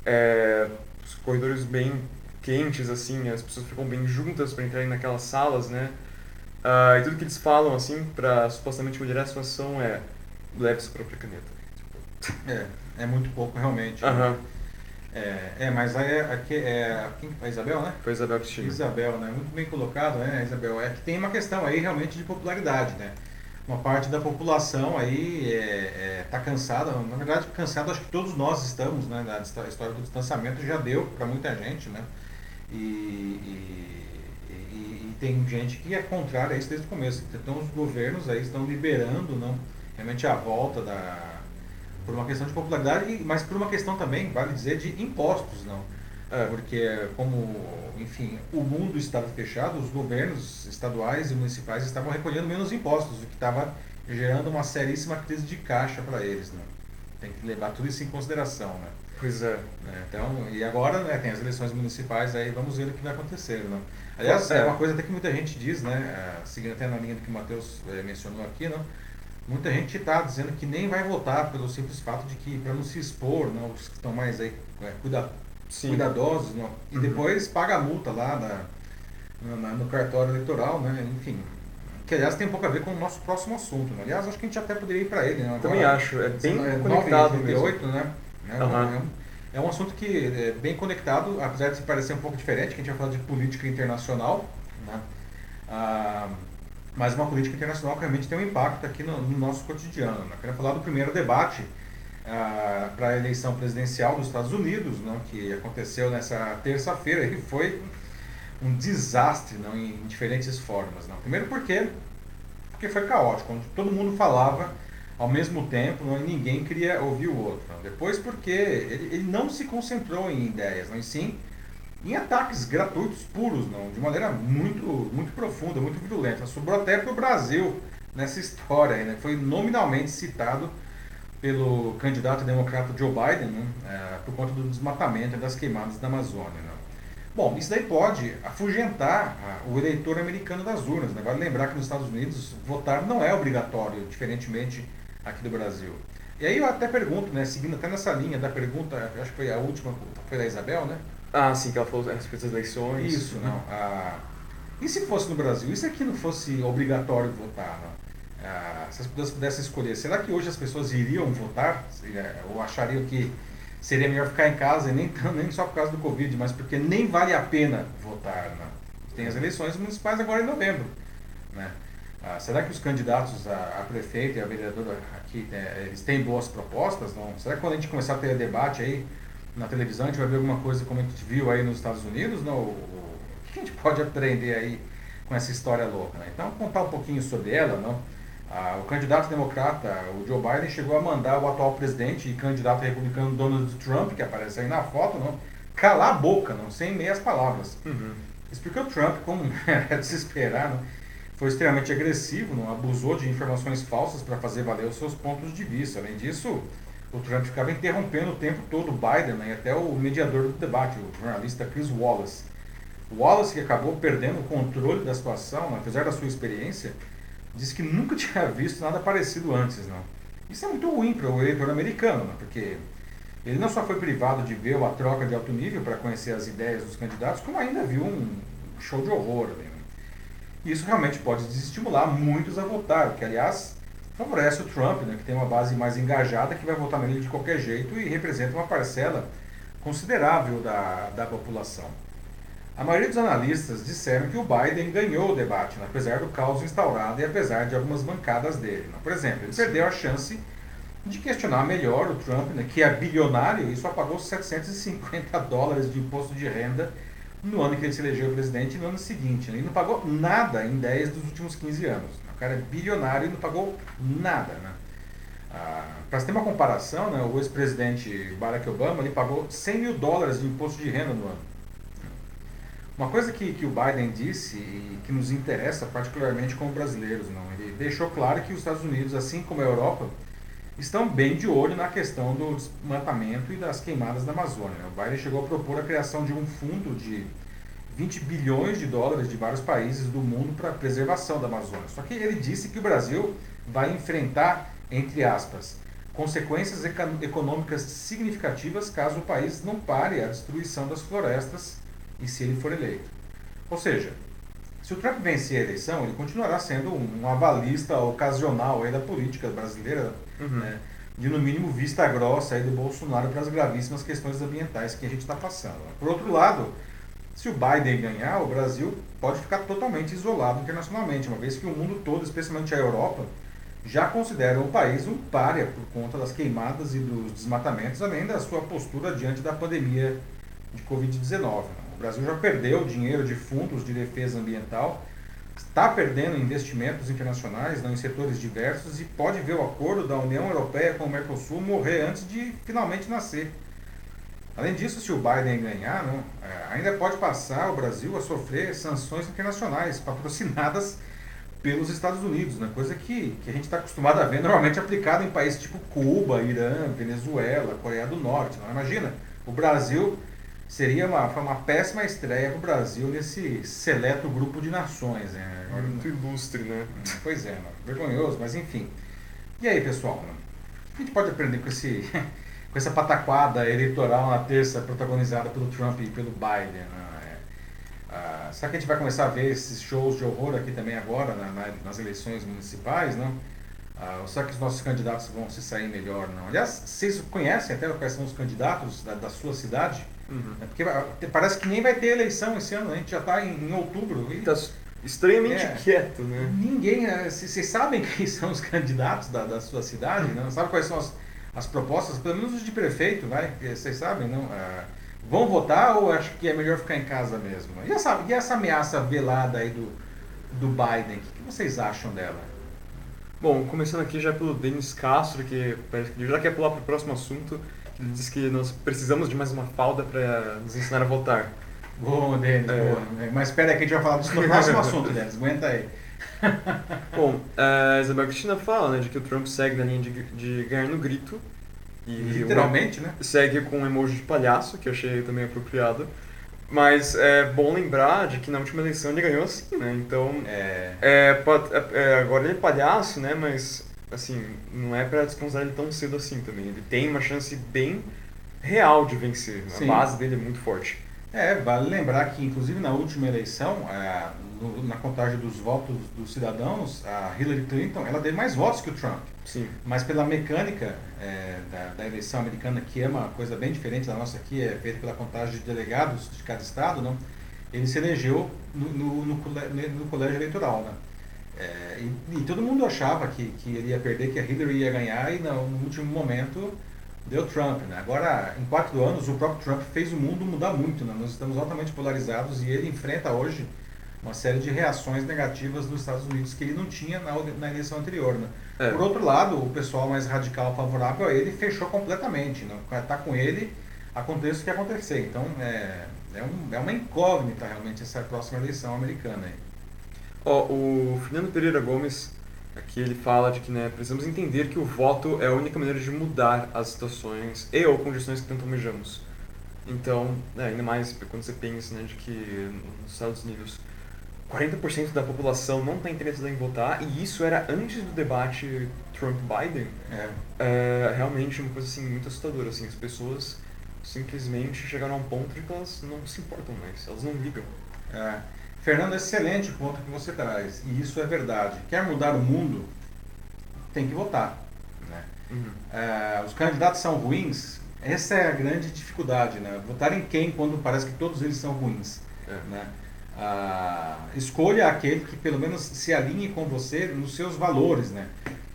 Speaker 2: É, os corredores bem quentes, assim, as pessoas ficam bem juntas para entrarem naquelas salas, né? Uh, e tudo que eles falam, assim, para supostamente melhorar a situação é leve sua própria caneta.
Speaker 1: É, é muito pouco realmente.
Speaker 2: Aham.
Speaker 1: É, é, mas aí é, aqui é a Isabel, né?
Speaker 2: Foi a Isabel Cristina.
Speaker 1: Isabel, né? Muito bem colocado, né, Isabel? É que tem uma questão aí realmente de popularidade, né? Uma parte da população aí é, é, tá cansada, na verdade cansado acho que todos nós estamos, né? A história do distanciamento já deu para muita gente, né? E, e, e, e, tem gente que é contrária a isso desde o começo. Então os governos aí estão liberando não, realmente a volta da. por uma questão de popularidade, mas por uma questão também, vale dizer, de impostos, não. É, porque como, enfim, o mundo estava fechado, os governos estaduais e municipais estavam recolhendo menos impostos, o que estava gerando uma seríssima crise de caixa para eles, não. Tem que levar tudo isso em consideração, né?
Speaker 2: Pois é.
Speaker 1: é. Então, e agora né, tem as eleições municipais, aí vamos ver o que vai acontecer. Né? Aliás, é. é uma coisa até que muita gente diz, né, seguindo até na linha do que o Matheus é, mencionou aqui, não, muita gente está dizendo que nem vai votar pelo simples fato de que, para não se expor, não, os que estão mais aí, é, cuida, cuidadosos, não, e uhum. depois paga a multa lá na, na, no cartório eleitoral, né, enfim. Que aliás tem um pouco a ver com o nosso próximo assunto. Né? Aliás, acho que a gente até poderia ir para ele. Né? Agora,
Speaker 2: Também acho, é bem conectado
Speaker 1: 9, né? É, uhum. um, é um assunto que é bem conectado, apesar de se parecer um pouco diferente, que a gente vai falar de política internacional, né? Ah, mas uma política internacional que realmente tem um impacto aqui no, no nosso cotidiano. Né? Eu quero falar do primeiro debate ah, para a eleição presidencial dos Estados Unidos, né? que aconteceu nessa terça-feira e foi um desastre não? em diferentes formas. Não? Primeiro porque, porque foi caótico, onde todo mundo falava ao mesmo tempo, ninguém queria ouvir o outro. Depois, porque ele, ele, não se concentrou em ideias, não, sim em ataques gratuitos, puros, não, de maneira muito, muito profunda, muito virulenta. Sobrou até para o Brasil nessa história, né, foi nominalmente citado pelo candidato democrata Joe Biden né, é, por conta do desmatamento e das queimadas da Amazônia. Né. Bom, isso daí pode afugentar o eleitor americano das urnas. Né? Vale lembrar que nos Estados Unidos votar não é obrigatório, diferentemente aqui do Brasil. E aí eu até pergunto, né, seguindo até nessa linha da pergunta, acho que foi a última, foi da Isabel, né?
Speaker 2: Ah, sim, que ela falou a respeito das eleições.
Speaker 1: Isso, não. Ah, e se fosse no Brasil, e se aqui não fosse obrigatório votar, não? Ah, se as pessoas pudessem escolher, será que hoje as pessoas iriam votar? Ou achariam que seria melhor ficar em casa, e nem, nem só por causa do Covid, mas porque nem vale a pena votar, não? Tem as eleições municipais agora em novembro, né? Ah, será que os candidatos a, a, prefeito e a vereadora aqui é, eles têm boas propostas? Não? Será que quando a gente começar a ter debate aí na televisão a gente vai ver alguma coisa como a gente viu aí nos Estados Unidos? Não? O, o, que a gente pode aprender aí com essa história louca? Né? Então, contar um pouquinho sobre ela, não? Ah, o candidato democrata, o Joe Biden, chegou a mandar o atual presidente e candidato republicano Donald Trump, que aparece aí na foto, não, calar a boca, não, sem meias palavras. Uhum. Explicou Trump, como é de se esperar, não, foi extremamente agressivo, não, abusou de informações falsas para fazer valer os seus pontos de vista. Além disso, o Trump ficava interrompendo o tempo todo o Biden né, e até o mediador do debate, o jornalista Chris Wallace. Wallace, que acabou perdendo o controle da situação, né, apesar da sua experiência, disse que nunca tinha visto nada parecido antes. Não. Isso é muito ruim para o eleitor americano, não, porque ele não só foi privado de ver a troca de alto nível para conhecer as ideias dos candidatos, como ainda viu um show de horror. Né. Isso realmente pode desestimular muitos a votar, o que, aliás, favorece o Trump, né, que tem uma base mais engajada, que vai votar nele de qualquer jeito e representa uma parcela considerável da, da população. A maioria dos analistas disseram que o Biden ganhou o debate, né, apesar do caos instaurado e apesar de algumas bancadas dele. Né. Por exemplo, ele perdeu a chance de questionar melhor o Trump, né, que é bilionário e só pagou 750 dólares de imposto de renda no ano que ele se elegeu presidente no ano seguinte. Né, e não pagou nada em 10 dos últimos 15 anos. O cara é bilionário e não pagou nada. Né? Ah, Para ter uma comparação, né, o ex-presidente Barack Obama ele pagou 100 mil dólares de imposto de renda no ano. Uma coisa que, que o Biden disse e que nos interessa particularmente como brasileiros, não, ele deixou claro que os Estados Unidos, assim como a Europa, estão bem de olho na questão do desmatamento e das queimadas da Amazônia. O Biden chegou a propor a criação de um fundo de 20 bilhões de dólares de vários países do mundo para a preservação da Amazônia. Só que ele disse que o Brasil vai enfrentar, entre aspas, consequências econômicas significativas caso o país não pare a destruição das florestas e se ele for eleito. Ou seja, se o Trump vencer a eleição, ele continuará sendo um avalista ocasional da política brasileira, uhum. né, de no mínimo vista grossa aí do Bolsonaro para as gravíssimas questões ambientais que a gente está passando. Por outro lado, se o Biden ganhar, o Brasil pode ficar totalmente isolado internacionalmente, uma vez que o mundo todo, especialmente a Europa, já considera o país um párea por conta das queimadas e dos desmatamentos, além da sua postura diante da pandemia de Covid-19. Brasil já perdeu dinheiro de fundos de defesa ambiental, está perdendo investimentos internacionais não, em setores diversos e pode ver o acordo da União Europeia com o Mercosul morrer antes de finalmente nascer. Além disso, se o Biden ganhar, não, é, ainda pode passar o Brasil a sofrer sanções internacionais patrocinadas pelos Estados Unidos, né? coisa que, que a gente está acostumado a ver normalmente aplicada em países tipo Cuba, Irã, Venezuela, Coreia do Norte. Não? Imagina, o Brasil seria uma, uma péssima estreia para o Brasil nesse seleto grupo de nações. Né?
Speaker 2: Muito ilustre, né?
Speaker 1: Pois é, vergonhoso, mas enfim. E aí, pessoal? O que a gente pode aprender com, esse, com essa pataquada eleitoral na terça protagonizada pelo Trump e pelo Biden? Né? É, ah, será que a gente vai começar a ver esses shows de horror aqui também agora, na, nas eleições municipais? Não? Ah, ou será que os nossos candidatos vão se sair melhor? Não? Aliás, vocês conhecem até quais são os candidatos da, da sua cidade? Uhum. É porque parece que nem vai ter eleição esse ano, a gente já está em, em, outubro.
Speaker 2: Está extremamente é, quieto, né?
Speaker 1: Ninguém. Vocês é, sabem quem são os candidatos da, da sua cidade? Uhum. Não? Sabe quais são as, as propostas? Pelo menos os de prefeito, vai? Vocês sabem, não? Ah, vão votar ou acho que é melhor ficar em casa mesmo? E essa, e essa ameaça velada aí do, do Biden, o que, que vocês acham dela?
Speaker 2: Bom, começando aqui já pelo Denis Castro, que já quer pular para o próximo assunto. Ele diz que nós precisamos de mais uma falda para nos ensinar a votar.
Speaker 1: Boa, Denis, é. boa. Mas espera aí que a gente vai falar disso no próximo assunto, Denis. Aguenta aí.
Speaker 2: Bom, a Isabel Cristina fala né, de que o Trump segue na linha de, de ganhar no grito.
Speaker 1: E Literalmente, né?
Speaker 2: Segue com um emoji de palhaço, que eu achei também apropriado. Mas é bom lembrar de que na última eleição ele ganhou assim, né? Então, é. É, é, agora ele é palhaço, né? Mas assim, não é para desconsiderar ele tão cedo assim também. Ele tem uma chance bem real de vencer. Sim. A base dele é muito forte.
Speaker 1: É, vale lembrar que, inclusive, na última eleição, é, no, na contagem dos votos dos cidadãos, a Hillary Clinton, ela deu mais votos que o Trump.
Speaker 2: Sim.
Speaker 1: Mas pela mecânica é, da, da, eleição americana, que é uma coisa bem diferente da nossa aqui, é feita pela contagem de delegados de cada estado, não? ele se elegeu no, no, no, no colégio eleitoral. Né? É, e, e, todo mundo achava que, que ele ia perder, que a Hillary ia ganhar, e no, no último momento deu Trump. Né? Agora, em quatro anos, o próprio Trump fez o mundo mudar muito. Né? Nós estamos altamente polarizados e ele enfrenta hoje uma série de reações negativas dos Estados Unidos que ele não tinha na, na eleição anterior. Né?
Speaker 2: É.
Speaker 1: Por outro lado, o pessoal mais radical favorável a ele fechou completamente. Está com ele, aconteça o que acontecer. Então, é, é, um, é uma incógnita realmente essa próxima eleição americana. Aí.
Speaker 2: Ó, o Fernando Pereira Gomes, aqui ele fala de que né, precisamos entender que o voto é a única maneira de mudar as situações e ou condições que tanto almejamos. Então, né, ainda mais quando você pensa né, de que nos Estados Unidos 40% da população não está interessada em votar, e isso era antes do debate Trump-Biden,
Speaker 1: É.
Speaker 2: é realmente uma coisa assim, muito assustadora. Assim, as pessoas simplesmente chegaram a um ponto de que elas não se importam mais, elas não ligam.
Speaker 1: É. Fernando, excelente ponto que você traz. E isso é verdade. Quer mudar o mundo, tem que votar. Né?
Speaker 2: Uhum.
Speaker 1: É, os candidatos são ruins, essa é a grande dificuldade. Né? Votar em quem quando parece que todos eles são ruins.
Speaker 2: É.
Speaker 1: Né? Ah, escolha aquele que pelo menos se alinhe com você nos seus valores. Né?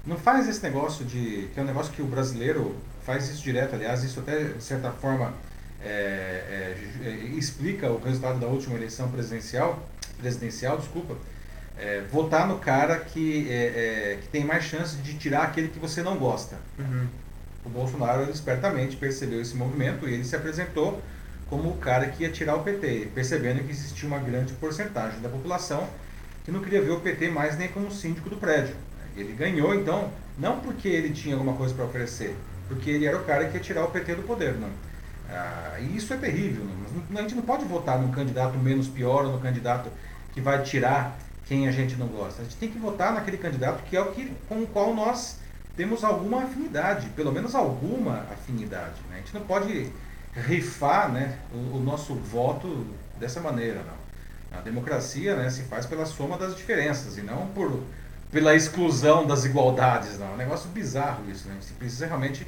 Speaker 1: Não faz esse negócio de. que é um negócio que o brasileiro faz isso direto, aliás, isso até de certa forma é, é, é, explica o resultado da última eleição presidencial, presidencial, desculpa, é, votar no cara que, é, é, que tem mais chance de tirar aquele que você não gosta.
Speaker 2: Uhum.
Speaker 1: O Bolsonaro ele espertamente percebeu esse movimento e ele se apresentou como o cara que ia tirar o PT, percebendo que existia uma grande porcentagem da população que não queria ver o PT mais nem como síndico do prédio. Ele ganhou, então, não porque ele tinha alguma coisa para oferecer, porque ele era o cara que ia tirar o PT do poder. Não. Ah, e isso é terrível. Não? A gente não pode votar num candidato menos pior ou no candidato que vai tirar quem a gente não gosta. A gente tem que votar naquele candidato que é o que, com o qual nós temos alguma afinidade, pelo menos alguma afinidade. Né? A gente não pode rifar né, o, o nosso voto dessa maneira. Não. A democracia né, se faz pela soma das diferenças e não por, pela exclusão das igualdades. Não. É um negócio bizarro isso. Né? A gente precisa realmente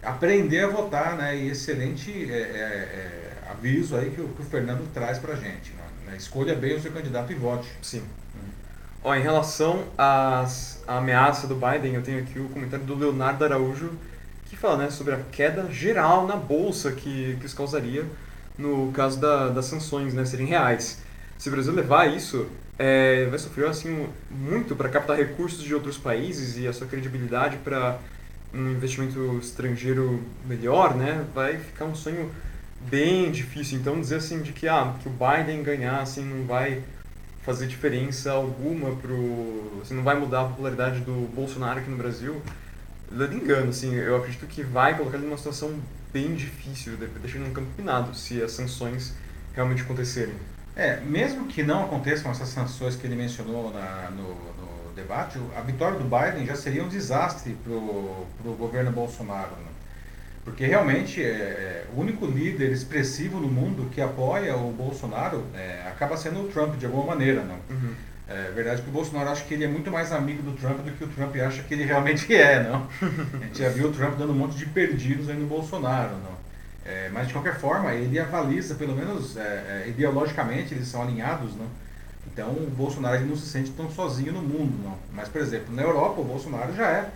Speaker 1: aprender a votar, né? E excelente é, é, é, aviso aí que o, que o Fernando traz para a gente. Né? Escolha bem o seu candidato e vote.
Speaker 2: Sim. Ó, em relação às, à ameaça do Biden, eu tenho aqui o comentário do Leonardo Araújo, que fala né, sobre a queda geral na bolsa que, que isso causaria no caso da, das sanções né, serem reais. Se o Brasil levar isso, é, vai sofrer assim, muito para captar recursos de outros países e a sua credibilidade para um investimento estrangeiro melhor, né, vai ficar um sonho bem difícil. Então dizer assim de que ah, que o Biden ganhar assim não vai fazer diferença alguma pro, assim, não vai mudar a popularidade do Bolsonaro aqui no Brasil. Lendo engano, assim, eu acredito que vai colocar ele numa situação bem difícil, deixando um campo pinado se as sanções realmente acontecerem.
Speaker 1: É, mesmo que não aconteçam essas sanções que ele mencionou na, no, no debate, a vitória do Biden já seria um desastre para o governo Bolsonaro. Né? Porque realmente é, é, o único líder expressivo no mundo que apoia o Bolsonaro é, acaba sendo o Trump, de alguma maneira. Não?
Speaker 2: Uhum.
Speaker 1: É verdade que o Bolsonaro acha que ele é muito mais amigo do Trump do que o Trump acha que ele realmente é, não? A gente já viu o Trump dando um monte de perdidos aí no Bolsonaro, não? É, mas de qualquer forma, ele avaliza, pelo menos é, é, ideologicamente, eles são alinhados, não? Então o Bolsonaro não se sente tão sozinho no mundo, não? Mas, por exemplo, na Europa, o Bolsonaro já é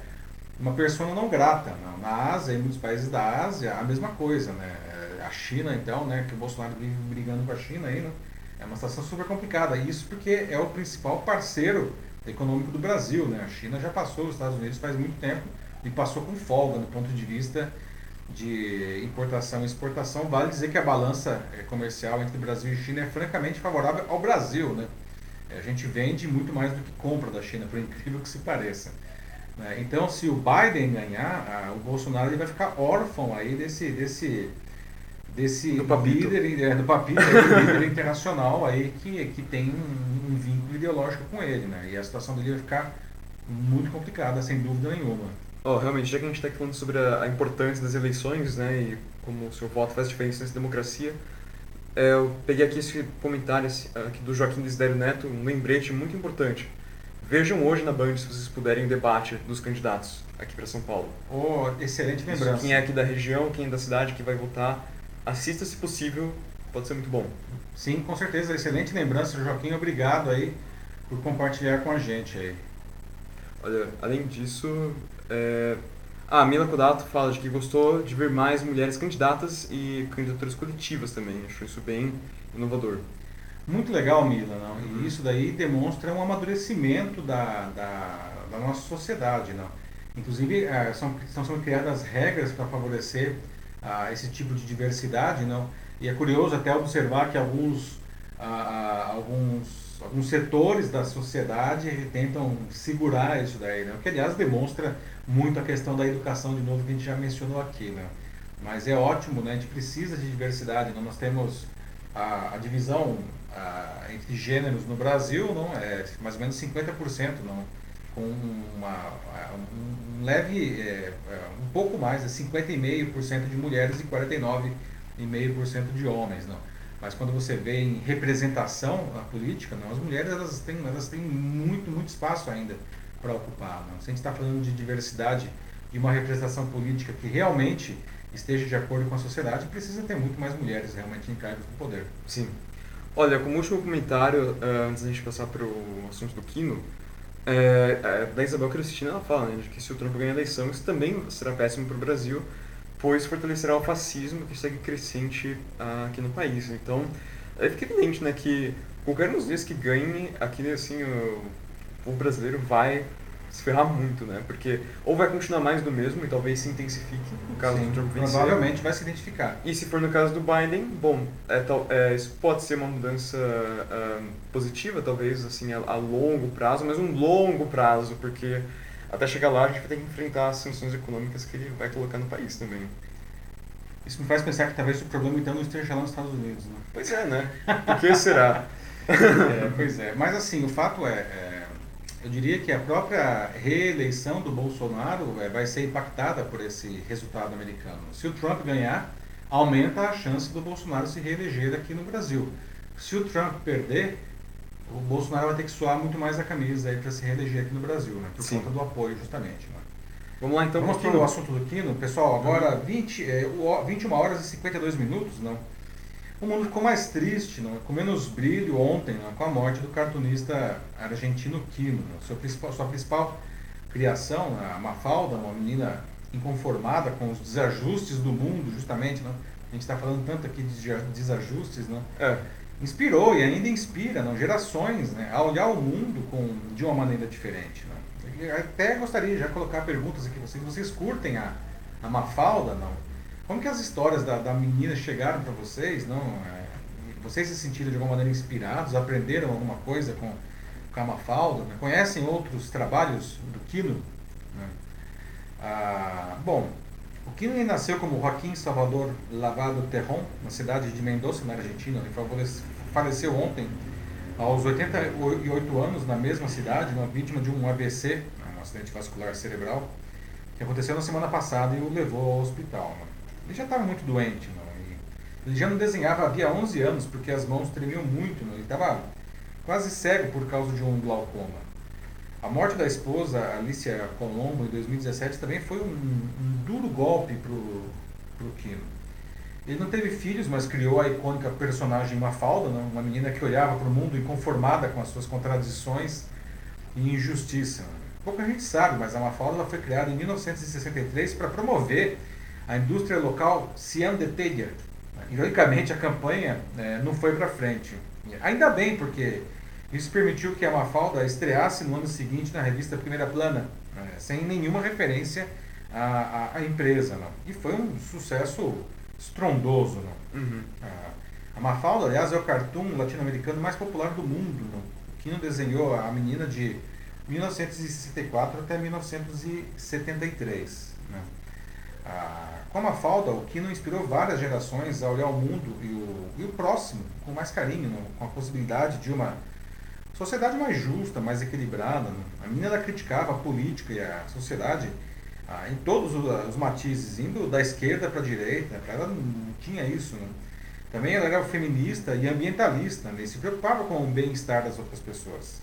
Speaker 1: uma pessoa não grata. Não? Na Ásia, em muitos países da Ásia, a mesma coisa, né? É, A China, então, né, que o Bolsonaro vive brigando com a China aí, né? É uma situação super complicada. Isso porque é o principal parceiro econômico do Brasil, né? A China já passou os Estados Unidos faz muito tempo e passou com folga no ponto de vista de importação e exportação. Vale dizer que a balança eh, comercial entre Brasil e China é francamente favorável ao Brasil, né? A gente vende muito mais do que compra da China, por incrível que se pareça. Né? Então, se o Biden ganhar, o Bolsonaro ele vai ficar órfão aí desse, desse, desse
Speaker 2: Do
Speaker 1: líder, é, do papito, líder internacional aí que, que tem um, um vínculo ideológico com ele, né? E a situação dele vai ficar muito complicada, sem dúvida nenhuma.
Speaker 2: Oh, realmente, já que a gente está aqui falando sobre a, a importância das eleições, né, e como o seu voto faz diferença nessa democracia, é, eu peguei aqui esse comentário esse, aqui do Joaquim Desidério Neto, um lembrete muito importante. Vejam hoje na Band, se vocês puderem, o debate dos candidatos aqui para São Paulo.
Speaker 1: Oh, excelente lembrança.
Speaker 2: quem é aqui da região, quem é da cidade, que vai votar, assista se possível, pode ser muito bom.
Speaker 1: Sim, com certeza, excelente lembrança, Joaquim. Obrigado aí por compartilhar com a gente aí.
Speaker 2: Olha, além disso, é... ah, a Mila Kodato fala de que gostou de ver mais mulheres candidatas e candidaturas coletivas também. Achou isso bem inovador.
Speaker 1: Muito legal, Mila. Não? E isso daí demonstra um amadurecimento da, da, da nossa sociedade. Não? Inclusive, é, são, são criadas regras para favorecer ah, esse tipo de diversidade. Não? E é curioso até observar que alguns, ah, ah, alguns, alguns setores da sociedade tentam segurar isso daí. Não? Que, aliás, demonstra muito a questão da educação, de novo, que a gente já mencionou aqui. Não? Mas é ótimo, né? a gente precisa de diversidade. Não? Nós temos a, a divisão entre gêneros no Brasil não é mais ou menos 50%, não, com uma, um leve, é, é um pouco mais, é 50,5% de mulheres e 49,5% de homens. Não. Mas quando você vê em representação na política, não, as mulheres elas têm, elas têm muito, muito espaço ainda para ocupar. Não. Se a gente está falando de diversidade, de uma representação política que realmente esteja de acordo com a sociedade, precisa ter muito mais mulheres realmente em cargos do poder.
Speaker 2: Sim. Olha, como último comentário, uh, antes da gente passar para o assunto do Kino, é, da Isabel Cristina, ela fala né, que se o Trump ganhar a eleição, isso também será péssimo para o Brasil, pois fortalecerá o fascismo que segue crescente uh, aqui no país. Então, é, fica evidente né, que qualquer um dos dias que ganhe, aqui assim, o povo brasileiro vai se ferrar muito, né? Porque ou vai continuar mais do mesmo e talvez se intensifique no caso Sim, do Trump vencer.
Speaker 1: Provavelmente vai se identificar.
Speaker 2: E se for no caso do Biden, bom, é, tal, é, isso pode ser uma mudança uh, positiva, talvez assim a, a, longo prazo, mas um longo prazo, porque até chegar lá a gente vai ter que enfrentar as sanções econômicas que ele vai colocar no país também.
Speaker 1: Isso me faz pensar que talvez o problema então não esteja lá nos Estados Unidos, né?
Speaker 2: Pois é, né? Por que será?
Speaker 1: é, pois é, mas assim, o fato é, é eu diria que a própria reeleição do Bolsonaro é, vai ser impactada por esse resultado americano. Se o Trump ganhar, aumenta a chance do Bolsonaro se reeleger aqui no Brasil. Se o Trump perder, o Bolsonaro vai ter que suar muito mais a camisa para se reeleger aqui no Brasil, né, por Sim. conta do apoio, justamente. Né?
Speaker 2: Vamos lá então.
Speaker 1: Vamos para o assunto do Quino. Pessoal, agora 20, é, 21 horas e 52 minutos, não? O mundo ficou mais triste, não? com menos brilho ontem, não? com a morte do cartunista argentino Quino. Sua principal, sua principal criação, a Mafalda, uma menina inconformada com os desajustes do mundo, justamente. Não? A gente está falando tanto aqui de desajustes. Não? É. Inspirou e ainda inspira não? gerações né? a olhar o mundo com, de uma maneira diferente. Não? até gostaria de já colocar perguntas aqui. Vocês, vocês curtem a, a Mafalda? Não? Como que as histórias da, da menina chegaram para vocês? Não, é, vocês se sentiram de alguma maneira inspirados? Aprenderam alguma coisa com, com a Mafalda? Né? Conhecem outros trabalhos do Quino? Né? Ah, bom, o Quino nasceu como Joaquim Salvador Lavado Terron, na cidade de Mendoza, na Argentina. Ele faleceu ontem, aos 88 anos, na mesma cidade, uma vítima de um AVC, né, um acidente vascular cerebral, que aconteceu na semana passada e o levou ao hospital. Né? Ele já estava muito doente, não? ele já não desenhava havia 11 anos, porque as mãos tremiam muito, não? ele estava quase cego por causa de um glaucoma. A morte da esposa, Alicia Colombo, em 2017, também foi um, um duro golpe para o Kino. Ele não teve filhos, mas criou a icônica personagem Mafalda, não? uma menina que olhava para o mundo inconformada com as suas contradições e injustiça. Pouca gente sabe, mas a Mafalda foi criada em 1963 para promover a indústria local Cian de Telha. Ironicamente, a campanha né, não foi para frente. Ainda bem, porque isso permitiu que a Mafalda estreasse no ano seguinte na revista Primeira Plana, né, sem nenhuma referência à, à, à, empresa. Não. E foi um sucesso estrondoso. Não. Uhum. A, Mafalda, aliás, é o cartoon latino-americano mais popular do mundo. Não. Que não desenhou a menina de 1964 até 1973. Né. Com a Mafalda, o Kino inspirou várias gerações a olhar o mundo e o, e o próximo com mais carinho, com a possibilidade de uma sociedade mais justa, mais equilibrada. A menina criticava a política e a sociedade ah, em todos os, matizes, indo da esquerda para a direita. Ela não tinha isso. Né? Também ela era feminista e ambientalista, né? e se preocupava com o bem-estar das outras pessoas.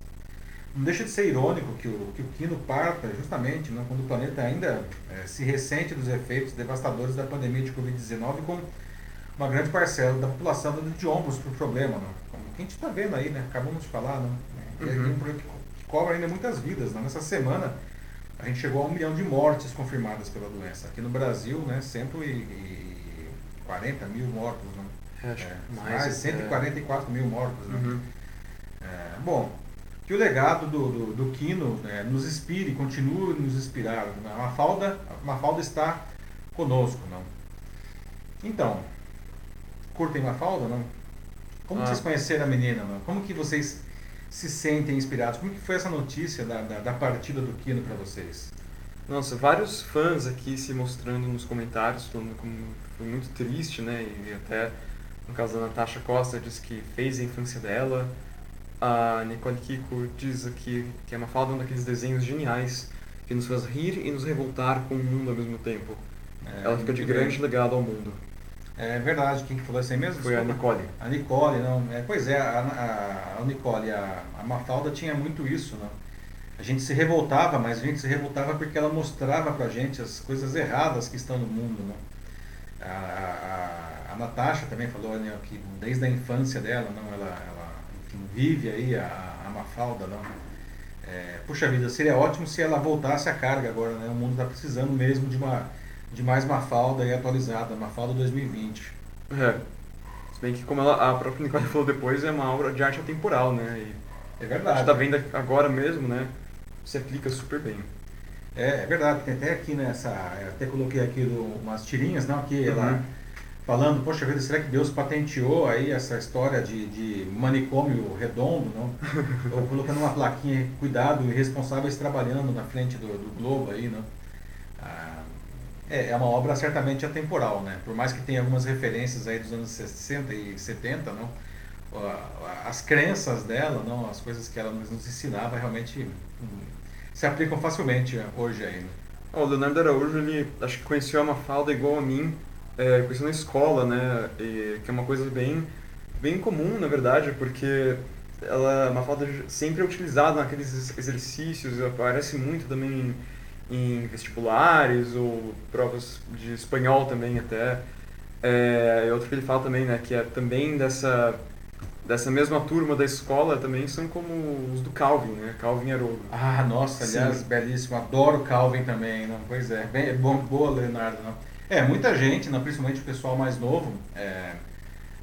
Speaker 1: Não deixa de ser irônico que o, que o Quino parta justamente né, quando o planeta ainda é, se ressente dos efeitos devastadores da pandemia de Covid-19 com uma grande parcela da população dando de ombros para o problema. Né? Como a gente está vendo aí, né? acabamos de falar, né? é uhum. um que cobra ainda muitas vidas. Né? Nessa semana a gente chegou a um milhão de mortes confirmadas pela doença. Aqui no Brasil, né, 140 mil mortos. Né?
Speaker 2: É,
Speaker 1: É, mais,
Speaker 2: mais.
Speaker 1: de 144 mil mortos. Né?
Speaker 2: Uhum.
Speaker 1: É, bom, que o legado do, do, do Quino né, nos inspire, continue nos inspirar. A Mafalda, a Mafalda está conosco, não? Então, curtem Mafalda, não? Como
Speaker 2: Ah.
Speaker 1: vocês conheceram a menina, não? Como que vocês se sentem inspirados? Como que foi essa notícia da, da, da partida do Quino para vocês?
Speaker 2: Nossa, vários fãs aqui se mostrando nos comentários, falando como foi muito triste, né? E até, no caso da Natasha Costa, diz que fez a infância dela. A Nicole Kiko diz aqui que a Mafalda é um daqueles desenhos geniais que nos faz rir e nos revoltar com o mundo ao mesmo tempo.
Speaker 1: É,
Speaker 2: Ela fica de grande legado ao mundo.
Speaker 1: É verdade, quem que falou isso aí mesmo?
Speaker 2: Foi a. Nicole.
Speaker 1: A Nicole, não. É, pois é, a, a, a Nicole, a, a Mafalda tinha muito isso, não. A gente se revoltava, mas a gente se revoltava porque ela mostrava pra gente as coisas erradas que estão no mundo. A, a, a, a Natasha também falou né, que desde a infância dela, não, ela, ela enfim, vive aí a, a Mafalda, não. É, puxa vida, seria ótimo se ela voltasse à carga agora, né? O mundo está precisando mesmo de uma de mais Mafalda aí atualizada, Mafalda 2020.
Speaker 2: É. Se bem que, como ela, a própria Nicole falou depois, é uma obra de arte atemporal, né? E
Speaker 1: É
Speaker 2: a
Speaker 1: verdade.
Speaker 2: gente tá vendo agora mesmo, né? Se aplica super bem.
Speaker 1: É, é verdade, tem até aqui nessa. eu Até coloquei aqui do- umas tirinhas, não, aqui ela
Speaker 2: Uhum.
Speaker 1: Falando, poxa vida, será que Deus patenteou aí essa história de, de manicômio redondo, não? Ou colocando uma plaquinha, cuidado, irresponsáveis trabalhando na frente do, do globo aí, não? Ah, é, é uma obra certamente atemporal, né? Por mais que tenha algumas referências aí dos anos 60 e 70, não? Ah, As crenças dela, não? As coisas que ela nos ensinava realmente hum, se aplicam facilmente hoje aí, né?
Speaker 2: Ó, o Leonardo Araújo, ele acho que conheceu a Mafalda igual a mim, é, conheceu na escola, né? E, que é uma coisa bem, bem comum, na verdade, porque ela, a Mafalda sempre é utilizada naqueles ex- exercícios, aparece muito também em, em vestibulares ou provas de espanhol também até. É, outro que ele fala também, né? Que é também dessa, dessa mesma turma da escola também são como os do Calvin, né? Calvin Haroldo.
Speaker 1: Ah, nossa, aliás,
Speaker 2: Sim.
Speaker 1: belíssimo. Adoro Calvin também, não? Pois é, bem, é bom, boa, Leonardo, não? É, muita gente, não, principalmente o pessoal mais novo, é,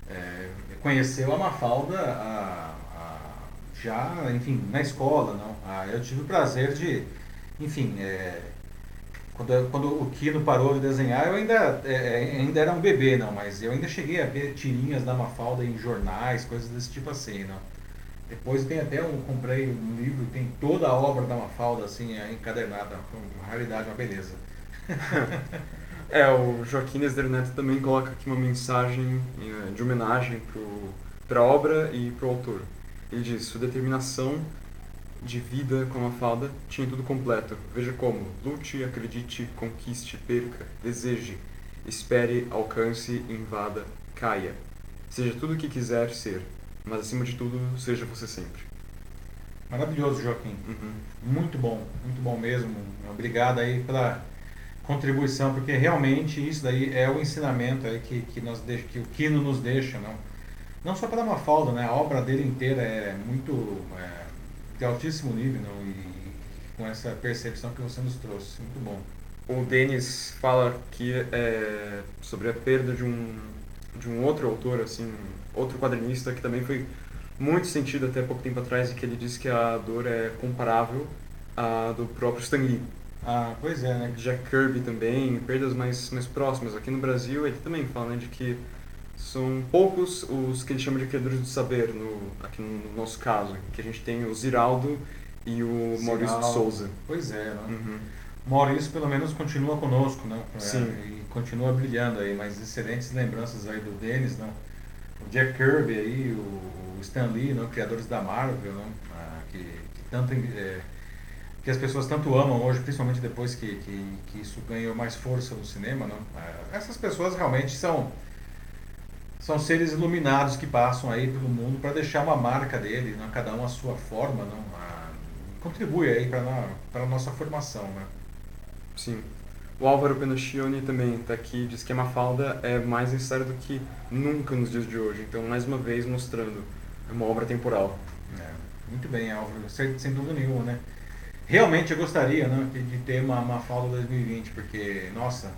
Speaker 1: é, conheceu a Mafalda a- a- já, enfim, na escola, não? Ah, eu tive o prazer de, enfim, é, quando, quando o Kino parou de desenhar, eu ainda, é, é, ainda era um bebê, não, mas eu ainda cheguei a ver tirinhas da Mafalda em jornais, coisas desse tipo assim, não? Depois tem até um, comprei um livro, tem toda a obra da Mafalda assim, é, encadernada, uma raridade, uma beleza.
Speaker 2: É, o Joaquim Nesder Neto também coloca aqui uma mensagem eh, de homenagem para a obra e para o autor. Ele diz: Sua determinação de vida com a Mafalda tinha tudo completo. Veja como: lute, acredite, conquiste, perca, deseje, espere, alcance, invada, caia. Seja tudo o que quiser ser, mas acima de tudo, seja você sempre.
Speaker 1: Maravilhoso, Joaquim.
Speaker 2: Uhum.
Speaker 1: Muito bom, muito bom mesmo. Obrigado aí pela contribuição, porque realmente isso daí é o ensinamento aí que, que, nós deixa, que o Kino nos deixa, não? Não só pela Mafalda, né? A obra dele inteira é muito é, de altíssimo nível, não? E com essa percepção que você nos trouxe, muito bom.
Speaker 2: O Denis fala que é sobre a perda de um de um outro autor assim, outro quadrinista que também foi muito sentido até pouco tempo atrás e que ele disse que a dor é comparável à do próprio Stan Lee.
Speaker 1: Ah, pois é, né?
Speaker 2: Jack Kirby também, perdas mais mais próximas. Aqui no Brasil ele também fala né, de que são poucos os que ele chama de criadores do saber no aqui no nosso caso, que a gente tem o Ziraldo e o Maurício de. Souza.
Speaker 1: Pois é, não?
Speaker 2: Uhum.
Speaker 1: Maurício pelo menos continua conosco, não? É,
Speaker 2: Sim.
Speaker 1: E continua brilhando aí, mas excelentes lembranças aí do Dennis, não? O Jack Kirby aí, o, Stan Lee, não? Criadores da Marvel, não? Ah, que, que tanto é, que as pessoas tanto amam hoje, principalmente depois que, que, que isso ganhou mais força no cinema? Ah, essas pessoas realmente são são seres iluminados que passam aí pelo mundo para deixar uma marca dele, não? cada um a sua forma, não? Ah, contribui aí para a nossa formação, né?
Speaker 2: Sim. O Álvaro Penocchioni também está aqui, diz que a Mafalda é mais necessária do que nunca nos dias de hoje. Então, mais uma vez, mostrando é uma obra temporal.
Speaker 1: É, muito bem, Álvaro, sem, sem dúvida nenhuma, né? Realmente eu gostaria né, de ter uma Mafalda 2020, porque, nossa,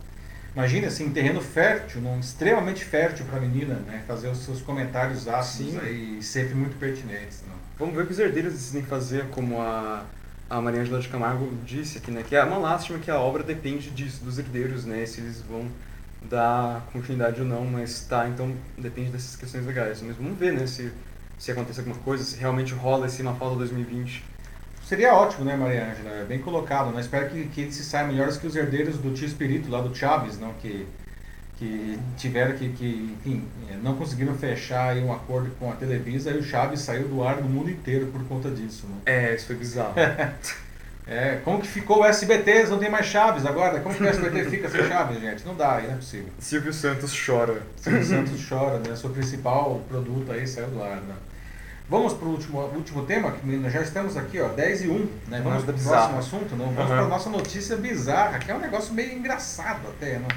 Speaker 1: Imagina assim, terreno fértil, não, extremamente fértil para a menina, né? Fazer os seus comentários ácidos aí, sempre muito pertinentes. Não?
Speaker 2: Vamos ver o que os herdeiros decidem fazer, como a, a Maria Angela de Camargo disse aqui, né? Que é uma lástima que a obra depende disso, dos herdeiros, né? Se eles vão dar continuidade ou não, mas tá, então depende dessas questões legais. Mas vamos ver, né? Se, se acontece alguma coisa, se realmente rola esse Mafalda 2020
Speaker 1: Seria ótimo, né, Maria Ângela? É bem colocado. Né? Espero que, que eles se saiam melhores que os herdeiros do tio Espírito, lá do Chaves, não? Que, que tiveram que, que enfim, não conseguiram fechar um acordo com a Televisa e o Chaves saiu do ar no mundo inteiro por conta disso. Né?
Speaker 2: É, isso foi bizarro.
Speaker 1: é, como que ficou o SBT? Não tem mais Chaves agora? Como que o SBT fica sem Chaves, gente? Não dá, não é possível.
Speaker 2: Silvio Santos chora.
Speaker 1: Silvio Santos chora, né? Seu principal produto aí saiu do ar, né? Vamos para o último, último tema, que já estamos aqui, ó, 10 e 1, né? Vamos para o próximo assunto, não? Vamos uhum. para a nossa notícia bizarra, que é um negócio meio engraçado até, não?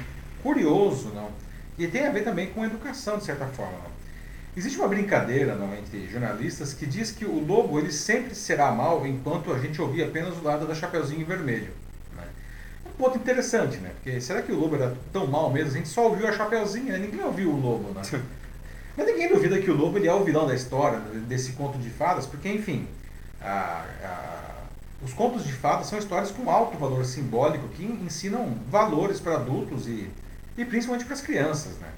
Speaker 1: curioso, não? E tem a ver também com educação, de certa forma. Não? Existe uma brincadeira não, entre jornalistas que diz que o lobo ele sempre será mal enquanto a gente ouvir apenas o lado da Chapeuzinho Vermelho. Né? Um ponto interessante, né? Porque será que o lobo era tão mal mesmo? A gente só ouviu a Chapeuzinho, né? ninguém ouviu o lobo, né? Mas ninguém duvida que o lobo ele é o vilão da história, desse conto de fadas, porque, enfim, a, a, os contos de fadas são histórias com alto valor simbólico que ensinam valores para adultos e, e principalmente para as crianças. Né?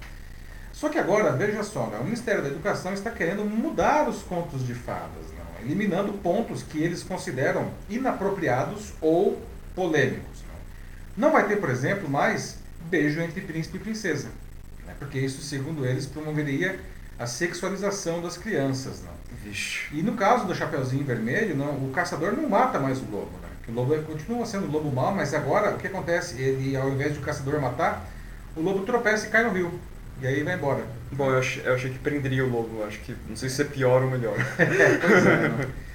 Speaker 1: Só que agora, veja só, né, o Ministério da Educação está querendo mudar os contos de fadas, não? eliminando pontos que eles consideram inapropriados ou polêmicos. Não, não vai ter, por exemplo, mais beijo entre príncipe e princesa né? Porque isso, segundo eles, promoveria a sexualização das crianças. Não? Vixe. E no caso do Chapeuzinho Vermelho, não, o caçador não mata mais o lobo. Né? o lobo continua sendo o lobo mau, mas agora o que acontece? Ele, ao invés de o caçador matar, o lobo tropeça e cai no rio. E aí vai embora.
Speaker 2: Bom, eu achei, eu achei que prenderia o lobo. Acho que não sei se é pior ou melhor.
Speaker 1: é, pois é.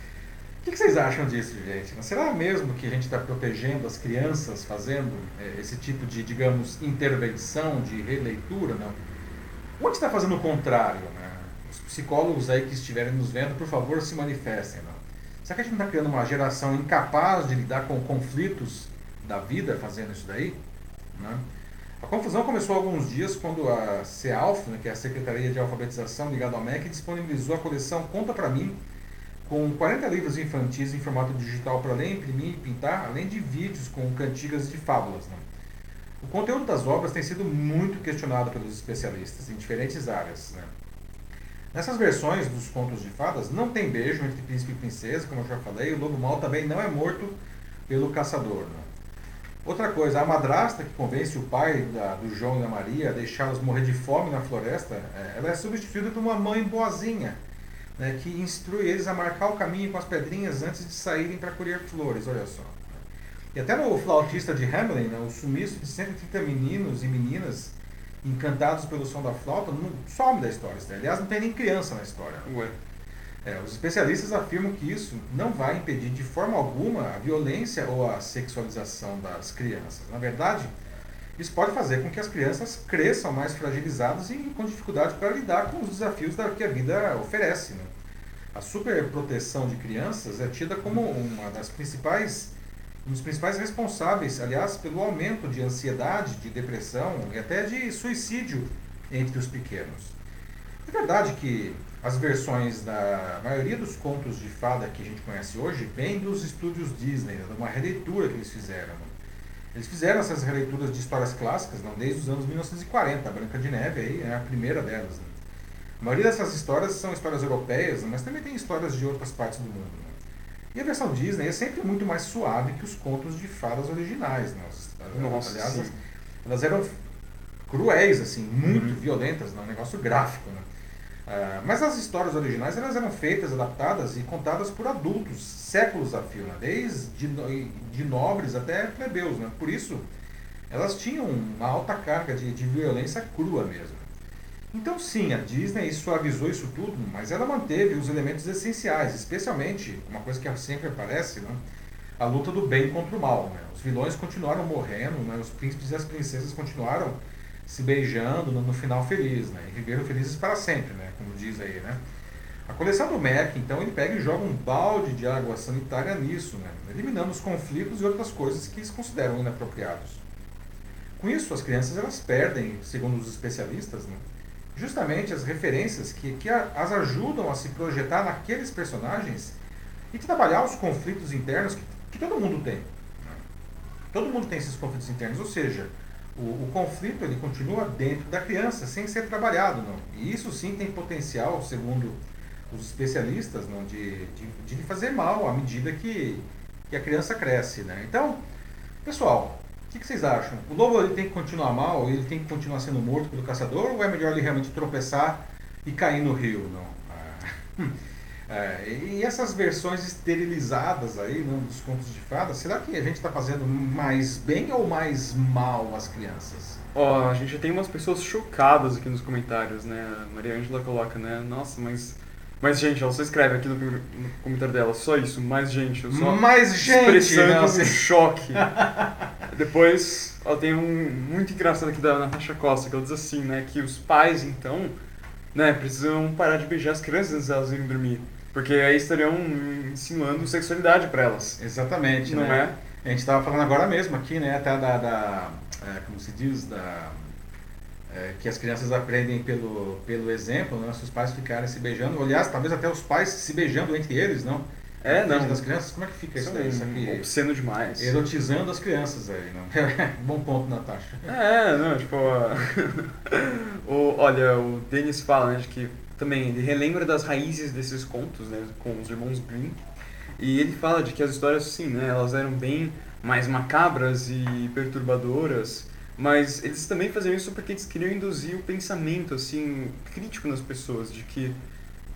Speaker 1: O que vocês acham disso, gente? Será mesmo que a gente está protegendo as crianças fazendo é, esse tipo de, digamos, intervenção, de releitura? Não. Onde está fazendo o contrário? Né? Os psicólogos aí que estiverem nos vendo, por favor, se manifestem. Não? Será que a gente não está criando uma geração incapaz de lidar com conflitos da vida fazendo isso daí? Né? A confusão começou há alguns dias quando a CEALF, né, que é a Secretaria de Alfabetização ligada ao MEC, disponibilizou a coleção Conta Pra Mim, com 40 livros infantis em formato digital para ler, imprimir e pintar, além de vídeos com cantigas de fábulas. Né? O conteúdo das obras tem sido muito questionado pelos especialistas em diferentes áreas. Né? Nessas versões dos contos de fadas, não tem beijo entre príncipe e princesa, como eu já falei, o lobo mal também não é morto pelo caçador. Né? Outra coisa, a madrasta que convence o pai da, do João e da Maria a deixá-los morrer de fome na floresta, é, ela é substituída por uma mãe boazinha, né, que instrui eles a marcar o caminho com as pedrinhas antes de saírem para colher flores, olha só. E até no flautista de Hamelin, né, o sumiço de 130 meninos e meninas encantados pelo som da flauta não some da história. Né? Aliás, não tem nem criança na história.
Speaker 2: Ué.
Speaker 1: É, os especialistas afirmam que isso não vai impedir de forma alguma a violência ou a sexualização das crianças. Na verdade, isso pode fazer com que as crianças cresçam mais fragilizadas e com dificuldade para lidar com os desafios da, que a vida oferece. Né? A superproteção de crianças é tida como uma das principais, um dos principais responsáveis, aliás, pelo aumento de ansiedade, de depressão e até de suicídio entre os pequenos. É verdade que as versões da maioria dos contos de fada que a gente conhece hoje vêm dos estúdios Disney, de uma releitura que eles fizeram. Né? Eles fizeram essas releituras de histórias clássicas não, desde os anos 1940. A Branca de Neve aí é a primeira delas. Né? A maioria dessas histórias são histórias europeias, mas também tem histórias de outras partes do mundo. Né? E a versão Disney é sempre muito mais suave que os contos de fadas originais. Né? Nossa, Aliás, sim. elas eram cruéis, assim, muito uhum. violentas, né? um negócio gráfico. Né? Uh, mas as histórias originais elas eram feitas, adaptadas e contadas por adultos, séculos a fio, né? desde de nobres até plebeus. Né? Por isso, elas tinham uma alta carga de, de violência crua mesmo. Então, sim, a Disney suavizou isso tudo, mas ela manteve os elementos essenciais, especialmente, uma coisa que sempre aparece, né? a luta do bem contra o mal. Né? Os vilões continuaram morrendo, né? os príncipes e as princesas continuaram se beijando no, no, final feliz, né? E viveram felizes para sempre, né? Como diz aí, né? A coleção do MEC, então, ele pega e joga um balde de água sanitária nisso, né? Eliminando os conflitos e outras coisas que eles consideram inapropriados. Com isso, as crianças elas perdem, segundo os especialistas, né, justamente as referências que, que as ajudam a se projetar naqueles personagens e trabalhar os conflitos internos que, que todo mundo tem. Né. Todo mundo tem esses conflitos internos, ou seja, o, o, conflito ele continua dentro da criança, sem ser trabalhado. Não? E isso sim tem potencial, segundo os especialistas, não, de, de, de fazer mal à medida que, que a criança cresce. Né? Então, pessoal, o que, que, vocês acham? O lobo ele tem que continuar mal? Ele tem que continuar sendo morto pelo caçador? Ou é melhor ele realmente tropeçar e cair no rio? Não? Ah, é, e essas versões esterilizadas aí não, dos contos de fadas, será que a gente está fazendo mais bem ou mais mal às crianças?
Speaker 2: Ó, oh, a gente tem umas pessoas chocadas aqui nos comentários, né? A Maria Ângela coloca, né? Nossa, mas mas, gente, ela só escreve aqui no, no, comentário dela, só isso, mais gente. Eu só
Speaker 1: mais gente!
Speaker 2: Expressando um choque. Depois, ela tem um muito engraçado aqui da Natasha Costa, que ela diz assim, né, que os pais, então, né, precisam parar de beijar as crianças antes delas irem dormir. Porque aí estariam ensinando sexualidade para elas.
Speaker 1: Exatamente,
Speaker 2: Não
Speaker 1: né?
Speaker 2: é?
Speaker 1: A gente estava falando agora mesmo aqui, né, até da, da é, como se diz, da é, que as crianças aprendem pelo, pelo exemplo, né? se os pais ficarem se beijando, aliás, talvez até os pais se beijando entre eles, não?
Speaker 2: É, não.
Speaker 1: das crianças, como é que fica isso, isso
Speaker 2: aqui? Obsceno demais.
Speaker 1: Erotizando as crianças aí, não? Bom ponto, Natasha.
Speaker 2: É, não, tipo, o, olha, o Denis fala, né, de que também ele relembra das raízes desses contos, né, com os irmãos Grimm, e ele fala de que as histórias, sim, né, elas eram bem mais macabras e perturbadoras, mas eles também faziam isso porque eles queriam induzir o pensamento, assim, crítico nas pessoas, de que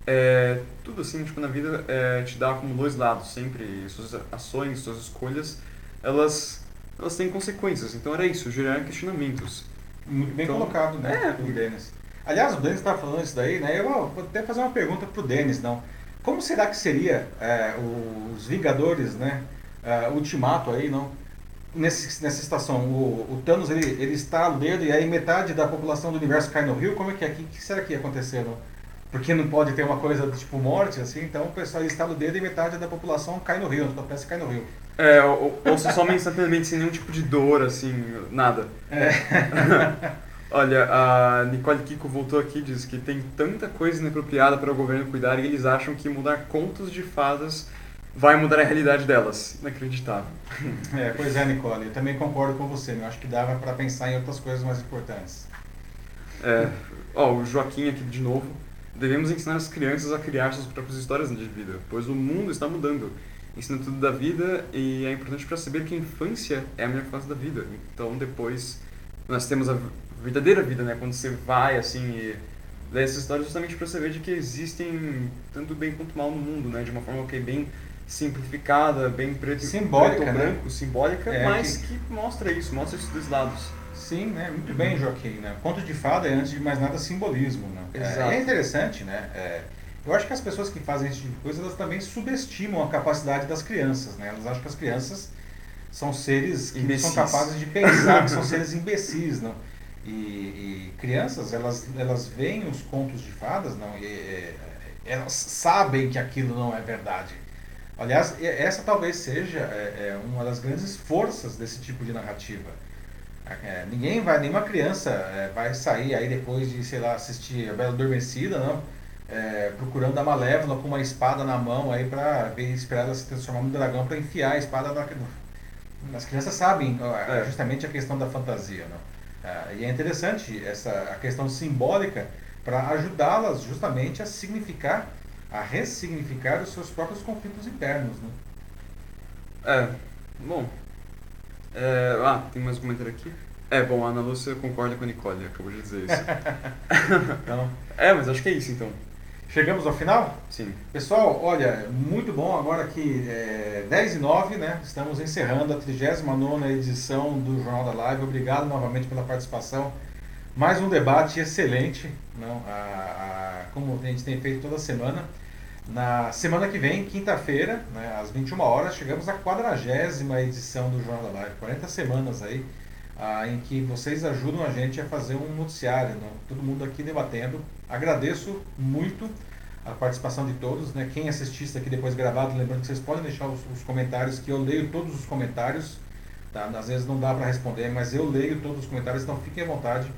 Speaker 2: é, tudo, assim, tipo, na vida é, te dá como dois lados, sempre. Suas ações, suas escolhas, elas, elas têm consequências. Então era isso, gerar questionamentos.
Speaker 1: Muito bem então, colocado, né, é, o Denis. Aliás, o Denis estava falando isso daí, né? Eu vou até fazer uma pergunta pro Denis, não. Como será que seria é, os Vingadores, né? É, Ultimato aí, não? nesse, nessa estação, o, o Thanos ele, ele está ao dedo e aí metade da população do universo cai no rio, como é que é? O que, que será que ia acontecer? Não? Porque não pode ter uma coisa tipo morte, assim, então o pessoal está no dedo e metade da população cai no rio, a peça cai no rio.
Speaker 2: É, ou, ou se some instantaneamente sem nenhum tipo de dor, assim, nada.
Speaker 1: É.
Speaker 2: Olha, a Nicole Kiko voltou aqui e diz que tem tanta coisa inapropriada para o governo cuidar e eles acham que mudar contos de fadas vai mudar a realidade delas. Inacreditável.
Speaker 1: É, pois é, Nicole, eu também concordo com você. Eu acho que dava para pensar em outras coisas mais importantes.
Speaker 2: É, ó, o Joaquim aqui de novo. Devemos ensinar as crianças a criar suas próprias histórias de vida, pois o mundo está mudando. Ensina tudo da vida e é importante para saber que a infância é a melhor fase da vida. Então depois nós temos a verdadeira vida, né? Quando você vai assim e lê essa história justamente para saber de que existem tanto bem quanto mal no mundo, né? De uma forma que é bem simplificada, bem preto,
Speaker 1: simbólica,
Speaker 2: preto
Speaker 1: né?
Speaker 2: branco, simbólica, é, mas que... que... mostra isso, mostra esses dois lados.
Speaker 1: Sim, né? Muito bem, Joaquim. Né? Conto de fada é, antes de mais nada, simbolismo. Né?
Speaker 2: Exato.
Speaker 1: É, é interessante, né? É, eu acho que as pessoas que fazem esse tipo de coisa, elas também subestimam a capacidade das crianças, né? Elas acham que as crianças são seres que imbecis. são capazes de pensar, que são seres imbecis, não? E, e, crianças, elas, elas veem os contos de fadas, não? E, e, elas sabem que aquilo não é verdade. Aliás, essa talvez seja é, é, uma das grandes forças desse tipo de narrativa. É, ninguém vai, nenhuma criança é, vai sair aí depois de, sei lá, assistir a Bela Adormecida, não? É, procurando a Malévola com uma espada na mão aí para ver esperar ela se transformar no dragão para enfiar a espada na. As crianças sabem é, justamente a questão da fantasia, não? E é interessante essa a questão simbólica para ajudá-las justamente a significar a ressignificar os seus próprios conflitos internos. Né?
Speaker 2: É, bom. É, ah, tem mais um comentário aqui? É, bom, a Ana Lúcia concorda com a Nicole, acabou de dizer isso.
Speaker 1: então,
Speaker 2: é, mas acho que é isso então.
Speaker 1: Chegamos ao final?
Speaker 2: Sim.
Speaker 1: Pessoal, olha, muito bom agora que é, 10 e 9, né? Estamos encerrando a 39 edição do Jornal da Live. Obrigado novamente pela participação. Mais um debate excelente, não? A, a, como a gente tem feito toda semana. Na semana que vem, quinta-feira, né, às 21 horas, chegamos à quadragésima edição do Jornal da Live. 40 semanas aí, ah, em que vocês ajudam a gente a fazer um noticiário, né? todo mundo aqui debatendo. Agradeço muito a participação de todos. Né? Quem assistir isso aqui depois gravado, lembrando que vocês podem deixar os, os comentários, que eu leio todos os comentários Tá? Às vezes não dá para responder, mas eu leio todos os comentários, então fiquem à vontade.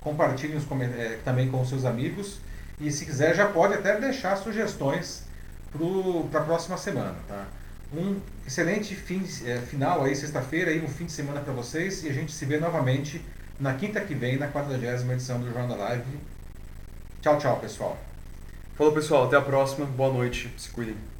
Speaker 1: Compartilhem os é, também com os seus amigos. E se quiser, já pode até deixar sugestões para a próxima semana. Tá? Um excelente fim, é, final aí, sexta-feira, aí, um fim de semana para vocês. E a gente se vê novamente na quinta que vem, na 40 edição do Jornal Live. Tchau, tchau, pessoal.
Speaker 2: Falou, pessoal. Até a próxima. Boa noite. Se cuidem.